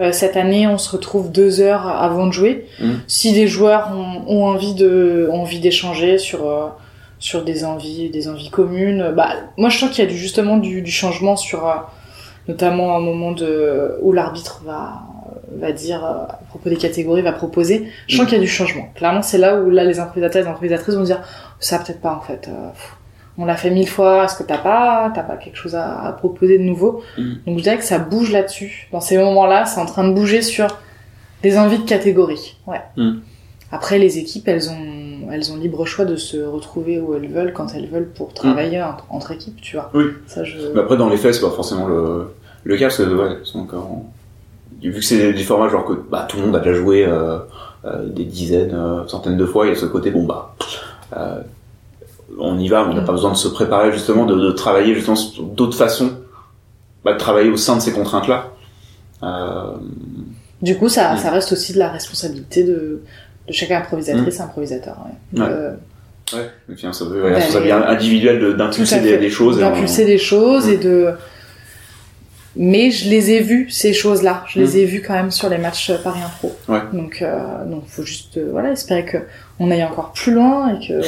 Euh, cette année, on se retrouve deux heures avant de jouer. Mm. Si des joueurs ont, ont envie de, ont envie d'échanger sur, euh, sur des envies, des envies communes, bah, moi, je sens qu'il y a du, justement du, du changement sur, notamment un moment de, où l'arbitre va, va dire, euh, à propos des catégories, va proposer. Je sens qu'il y a du changement. Clairement, c'est là où là, les improvisateurs et les improvisatrices vont dire, ça peut-être pas, en fait. euh, on l'a fait mille fois, est-ce que t'as pas, t'as pas quelque chose à, à proposer de nouveau? Mhm. Donc, je dirais que ça bouge là-dessus. Dans ces moments-là, c'est en train de bouger sur des envies de catégories. Ouais. Mhm. Après, les équipes, elles ont, elles ont libre choix de se retrouver où elles veulent, quand elles veulent, pour travailler entre, entre équipes, tu vois. Oui. Ça, je... Mais après, dans les faits, c'est pas forcément le, le cas, parce que, ouais, c'est encore, vu que c'est des, formats genre que, bah, tout le monde a déjà joué, euh, euh, des dizaines, euh, centaines de fois, il y a ce côté, bon, bah, on y va, on n'a pas besoin de se préparer, justement, de, de travailler, justement, d'autres façons, bah, de travailler au sein de ces contraintes-là. Euh, Du coup, ça, Mm. ça reste aussi de la responsabilité de, de chaque improvisatrice, improvisateur. Ouais. Ouais. Euh, ouais, et puis, ça veut, la responsabilité individuelle de- tout d'impulser des, choses. D'impulser des choses et de mais je les ai vus ces choses-là. Je les Mm. ai vus quand même sur les matchs Paris Impro. Ouais. Donc, euh, donc faut juste euh, voilà espérer que on aille encore plus loin et que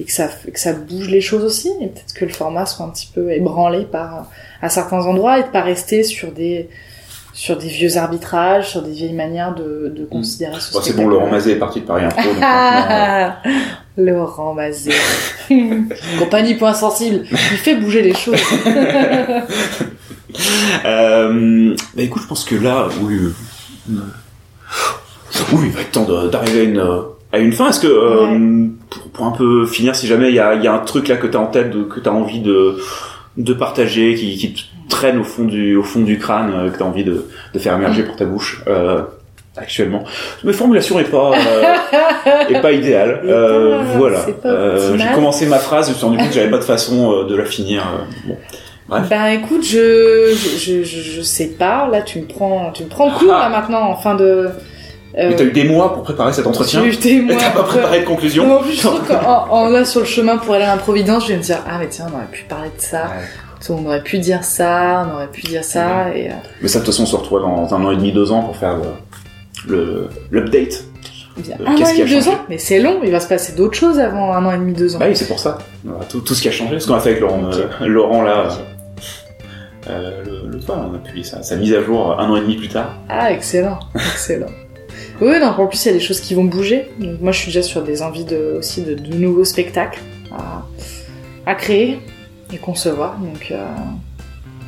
et que ça que ça bouge les choses aussi et peut-être que le format soit un petit peu ébranlé par à certains endroits et de pas rester sur des sur des vieux arbitrages, sur des vieilles manières de, de considérer ce Bon, c'est bon. Laurent Mazet est parti de Paris donc maintenant, Ah, Laurent Mazet. Compagnie point sensible. Il fait bouger les choses. Euh, bah écoute, je pense que là, oui, euh, oui, il va être temps d'arriver à une, euh, à une fin. Est-ce que, euh, pour, pour un peu finir, si jamais il y a, y a un truc là que t'as en tête, que t'as envie de, de partager, qui, qui te traîne au fond du, au fond du crâne, euh, que t'as envie de, de faire émerger pour ta bouche, euh, actuellement. Ma formulation est pas, euh, est pas idéale. Euh, voilà. Euh, J'ai commencé ma phrase, je me suis rendu compte que j'avais pas de façon euh, de la finir. euh, bon. Bref. Ben écoute, je, je, je, je sais pas. Là, tu me prends, tu me prends de court Ah. là maintenant en fin de. Mais t'as eu des mois pour préparer cet entretien. J'ai eu des Et mois t'as pas préparé de conclusion Non, en plus, je trouve qu'en en, là sur le chemin pour aller à l'improvidence, je vais me dire ah mais tiens, on aurait pu parler de ça. On aurait pu dire ça, on aurait pu dire ça et. euh, Mais ça, de toute façon, on se retrouve dans un an et demi, deux ans pour faire le- le- l'update. bien, Euh, un an et demi, deux ans, mais c'est long. Il va se passer d'autres choses avant un an et demi, deux ans. Bah oui, c'est pour ça. Tout, tout ce qui a changé. Ce qu'on a fait avec Laurent, euh, Laurent là, euh, le, le on a publié sa, sa mise à jour un an et demi plus tard. Ah, excellent, excellent. Oui, donc en plus il y a des choses qui vont bouger. Donc, moi, je suis déjà sur des envies de, aussi de, de nouveaux spectacles à, à créer et concevoir. Donc, euh,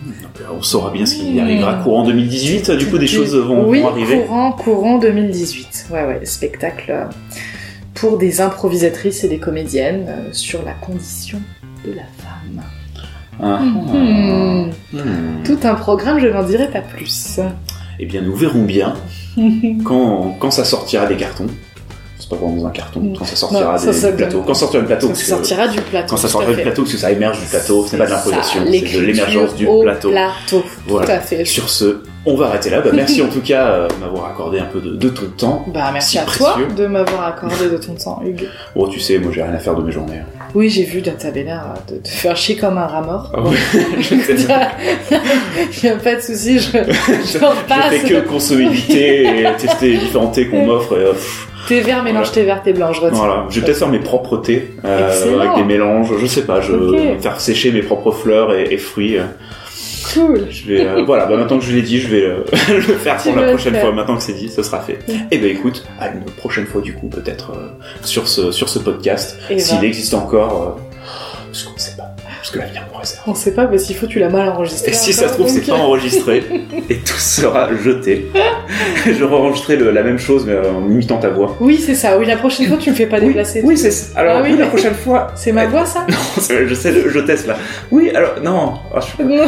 euh, on saura bien ce qui arrivera courant 2018. Du coup, des choses vont, oui, vont arriver. courant, courant 2018. Ouais, ouais, spectacle euh, pour des improvisatrices et des comédiennes euh, sur la condition de la femme. Ah, Hmm. hmm. Tout un programme, je n'en dirai pas plus. Eh bien, nous verrons bien quand, quand ça sortira des cartons. C'est pas vraiment dans un carton, quand ça sortira Non, ça, des ça- plateaux. Quand ça sortira du plateau, Ça parce que- sortira du plateau. quand ça sortira du plateau, parce que ça émerge du plateau, ce n'est pas de l'improvisation, ça, c'est de l'émergence du au plateau. plateau. Voilà. Tout à fait. Sur ce, on va arrêter là. Bah, merci en tout cas euh, de m'avoir accordé un peu de, de ton temps. Bah, merci à toi de m'avoir accordé de ton temps, Hugues. Bon, tu sais, moi j'ai rien à faire de mes journées. Oui, j'ai vu dans ta bénère de te faire chier comme un rat mort. Ah ouais, je sais Il pas. y a pas de souci, je, Je j'en je passe. fais que consommer du thé et tester les différents thés qu'on m'offre. et, euh, pff, Tes verts mélange tes verts, tes blancs, je retiens. voilà. Je vais peut-être faire mes propres thés euh, avec des mélanges. Je sais pas. Je Ok. vais faire sécher mes propres fleurs et, et fruits. euh. Cool. Je vais, euh, voilà, bah, maintenant que je l'ai dit, je vais euh, le faire pour la prochaine faire. fois. Maintenant que c'est dit, ce sera fait. Et ben écoute, à une prochaine fois du coup, peut-être euh, sur ce sur ce podcast, Et s'il existe encore, parce qu'on ne sait pas, parce que l'avenir nous réserve. On sait pas, mais s'il faut, tu l'as mal enregistré. Et si ça se trouve, c'est pas enregistré et tout sera jeté. je enregistrerai la même chose mais en imitant ta voix. Oui, c'est ça. Oui, la prochaine fois, tu me fais pas déplacer. oui, c'est alors Ah oui. oui, la prochaine fois. C'est ma voix, ça c'est- je sais, je teste là. Oui, alors non. Ah, je- Non.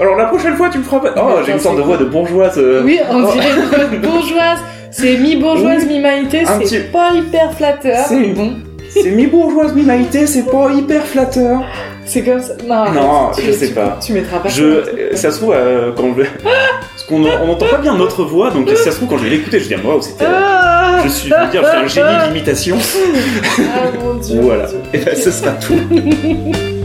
Alors la prochaine fois, tu me feras pas. Oh, j'ai une ça, sorte de voix de bourgeoise. euh, Oui, on oh. dirait une voix bourgeoise. C'est mi-bourgeoise, mi-maïté. un C'est petit- pas hyper flatteur. C'est bon. C'est mi-bourgeoise, mi-maïté, c'est pas hyper flatteur. C'est comme ça. Non, Non, arrête, je tu- sais tu- pas. Tu mettras pas Je, euh, ça se trouve, euh, quand je... Parce qu'on on n'entend pas bien notre voix, donc si ça se trouve, quand je vais l'écouter, je dis, waouh, c'était... Ah, Je suis, je veux dire, un génie d'imitation. ah mon dieu. Voilà. mon Dieu. Et ben, ce sera tout.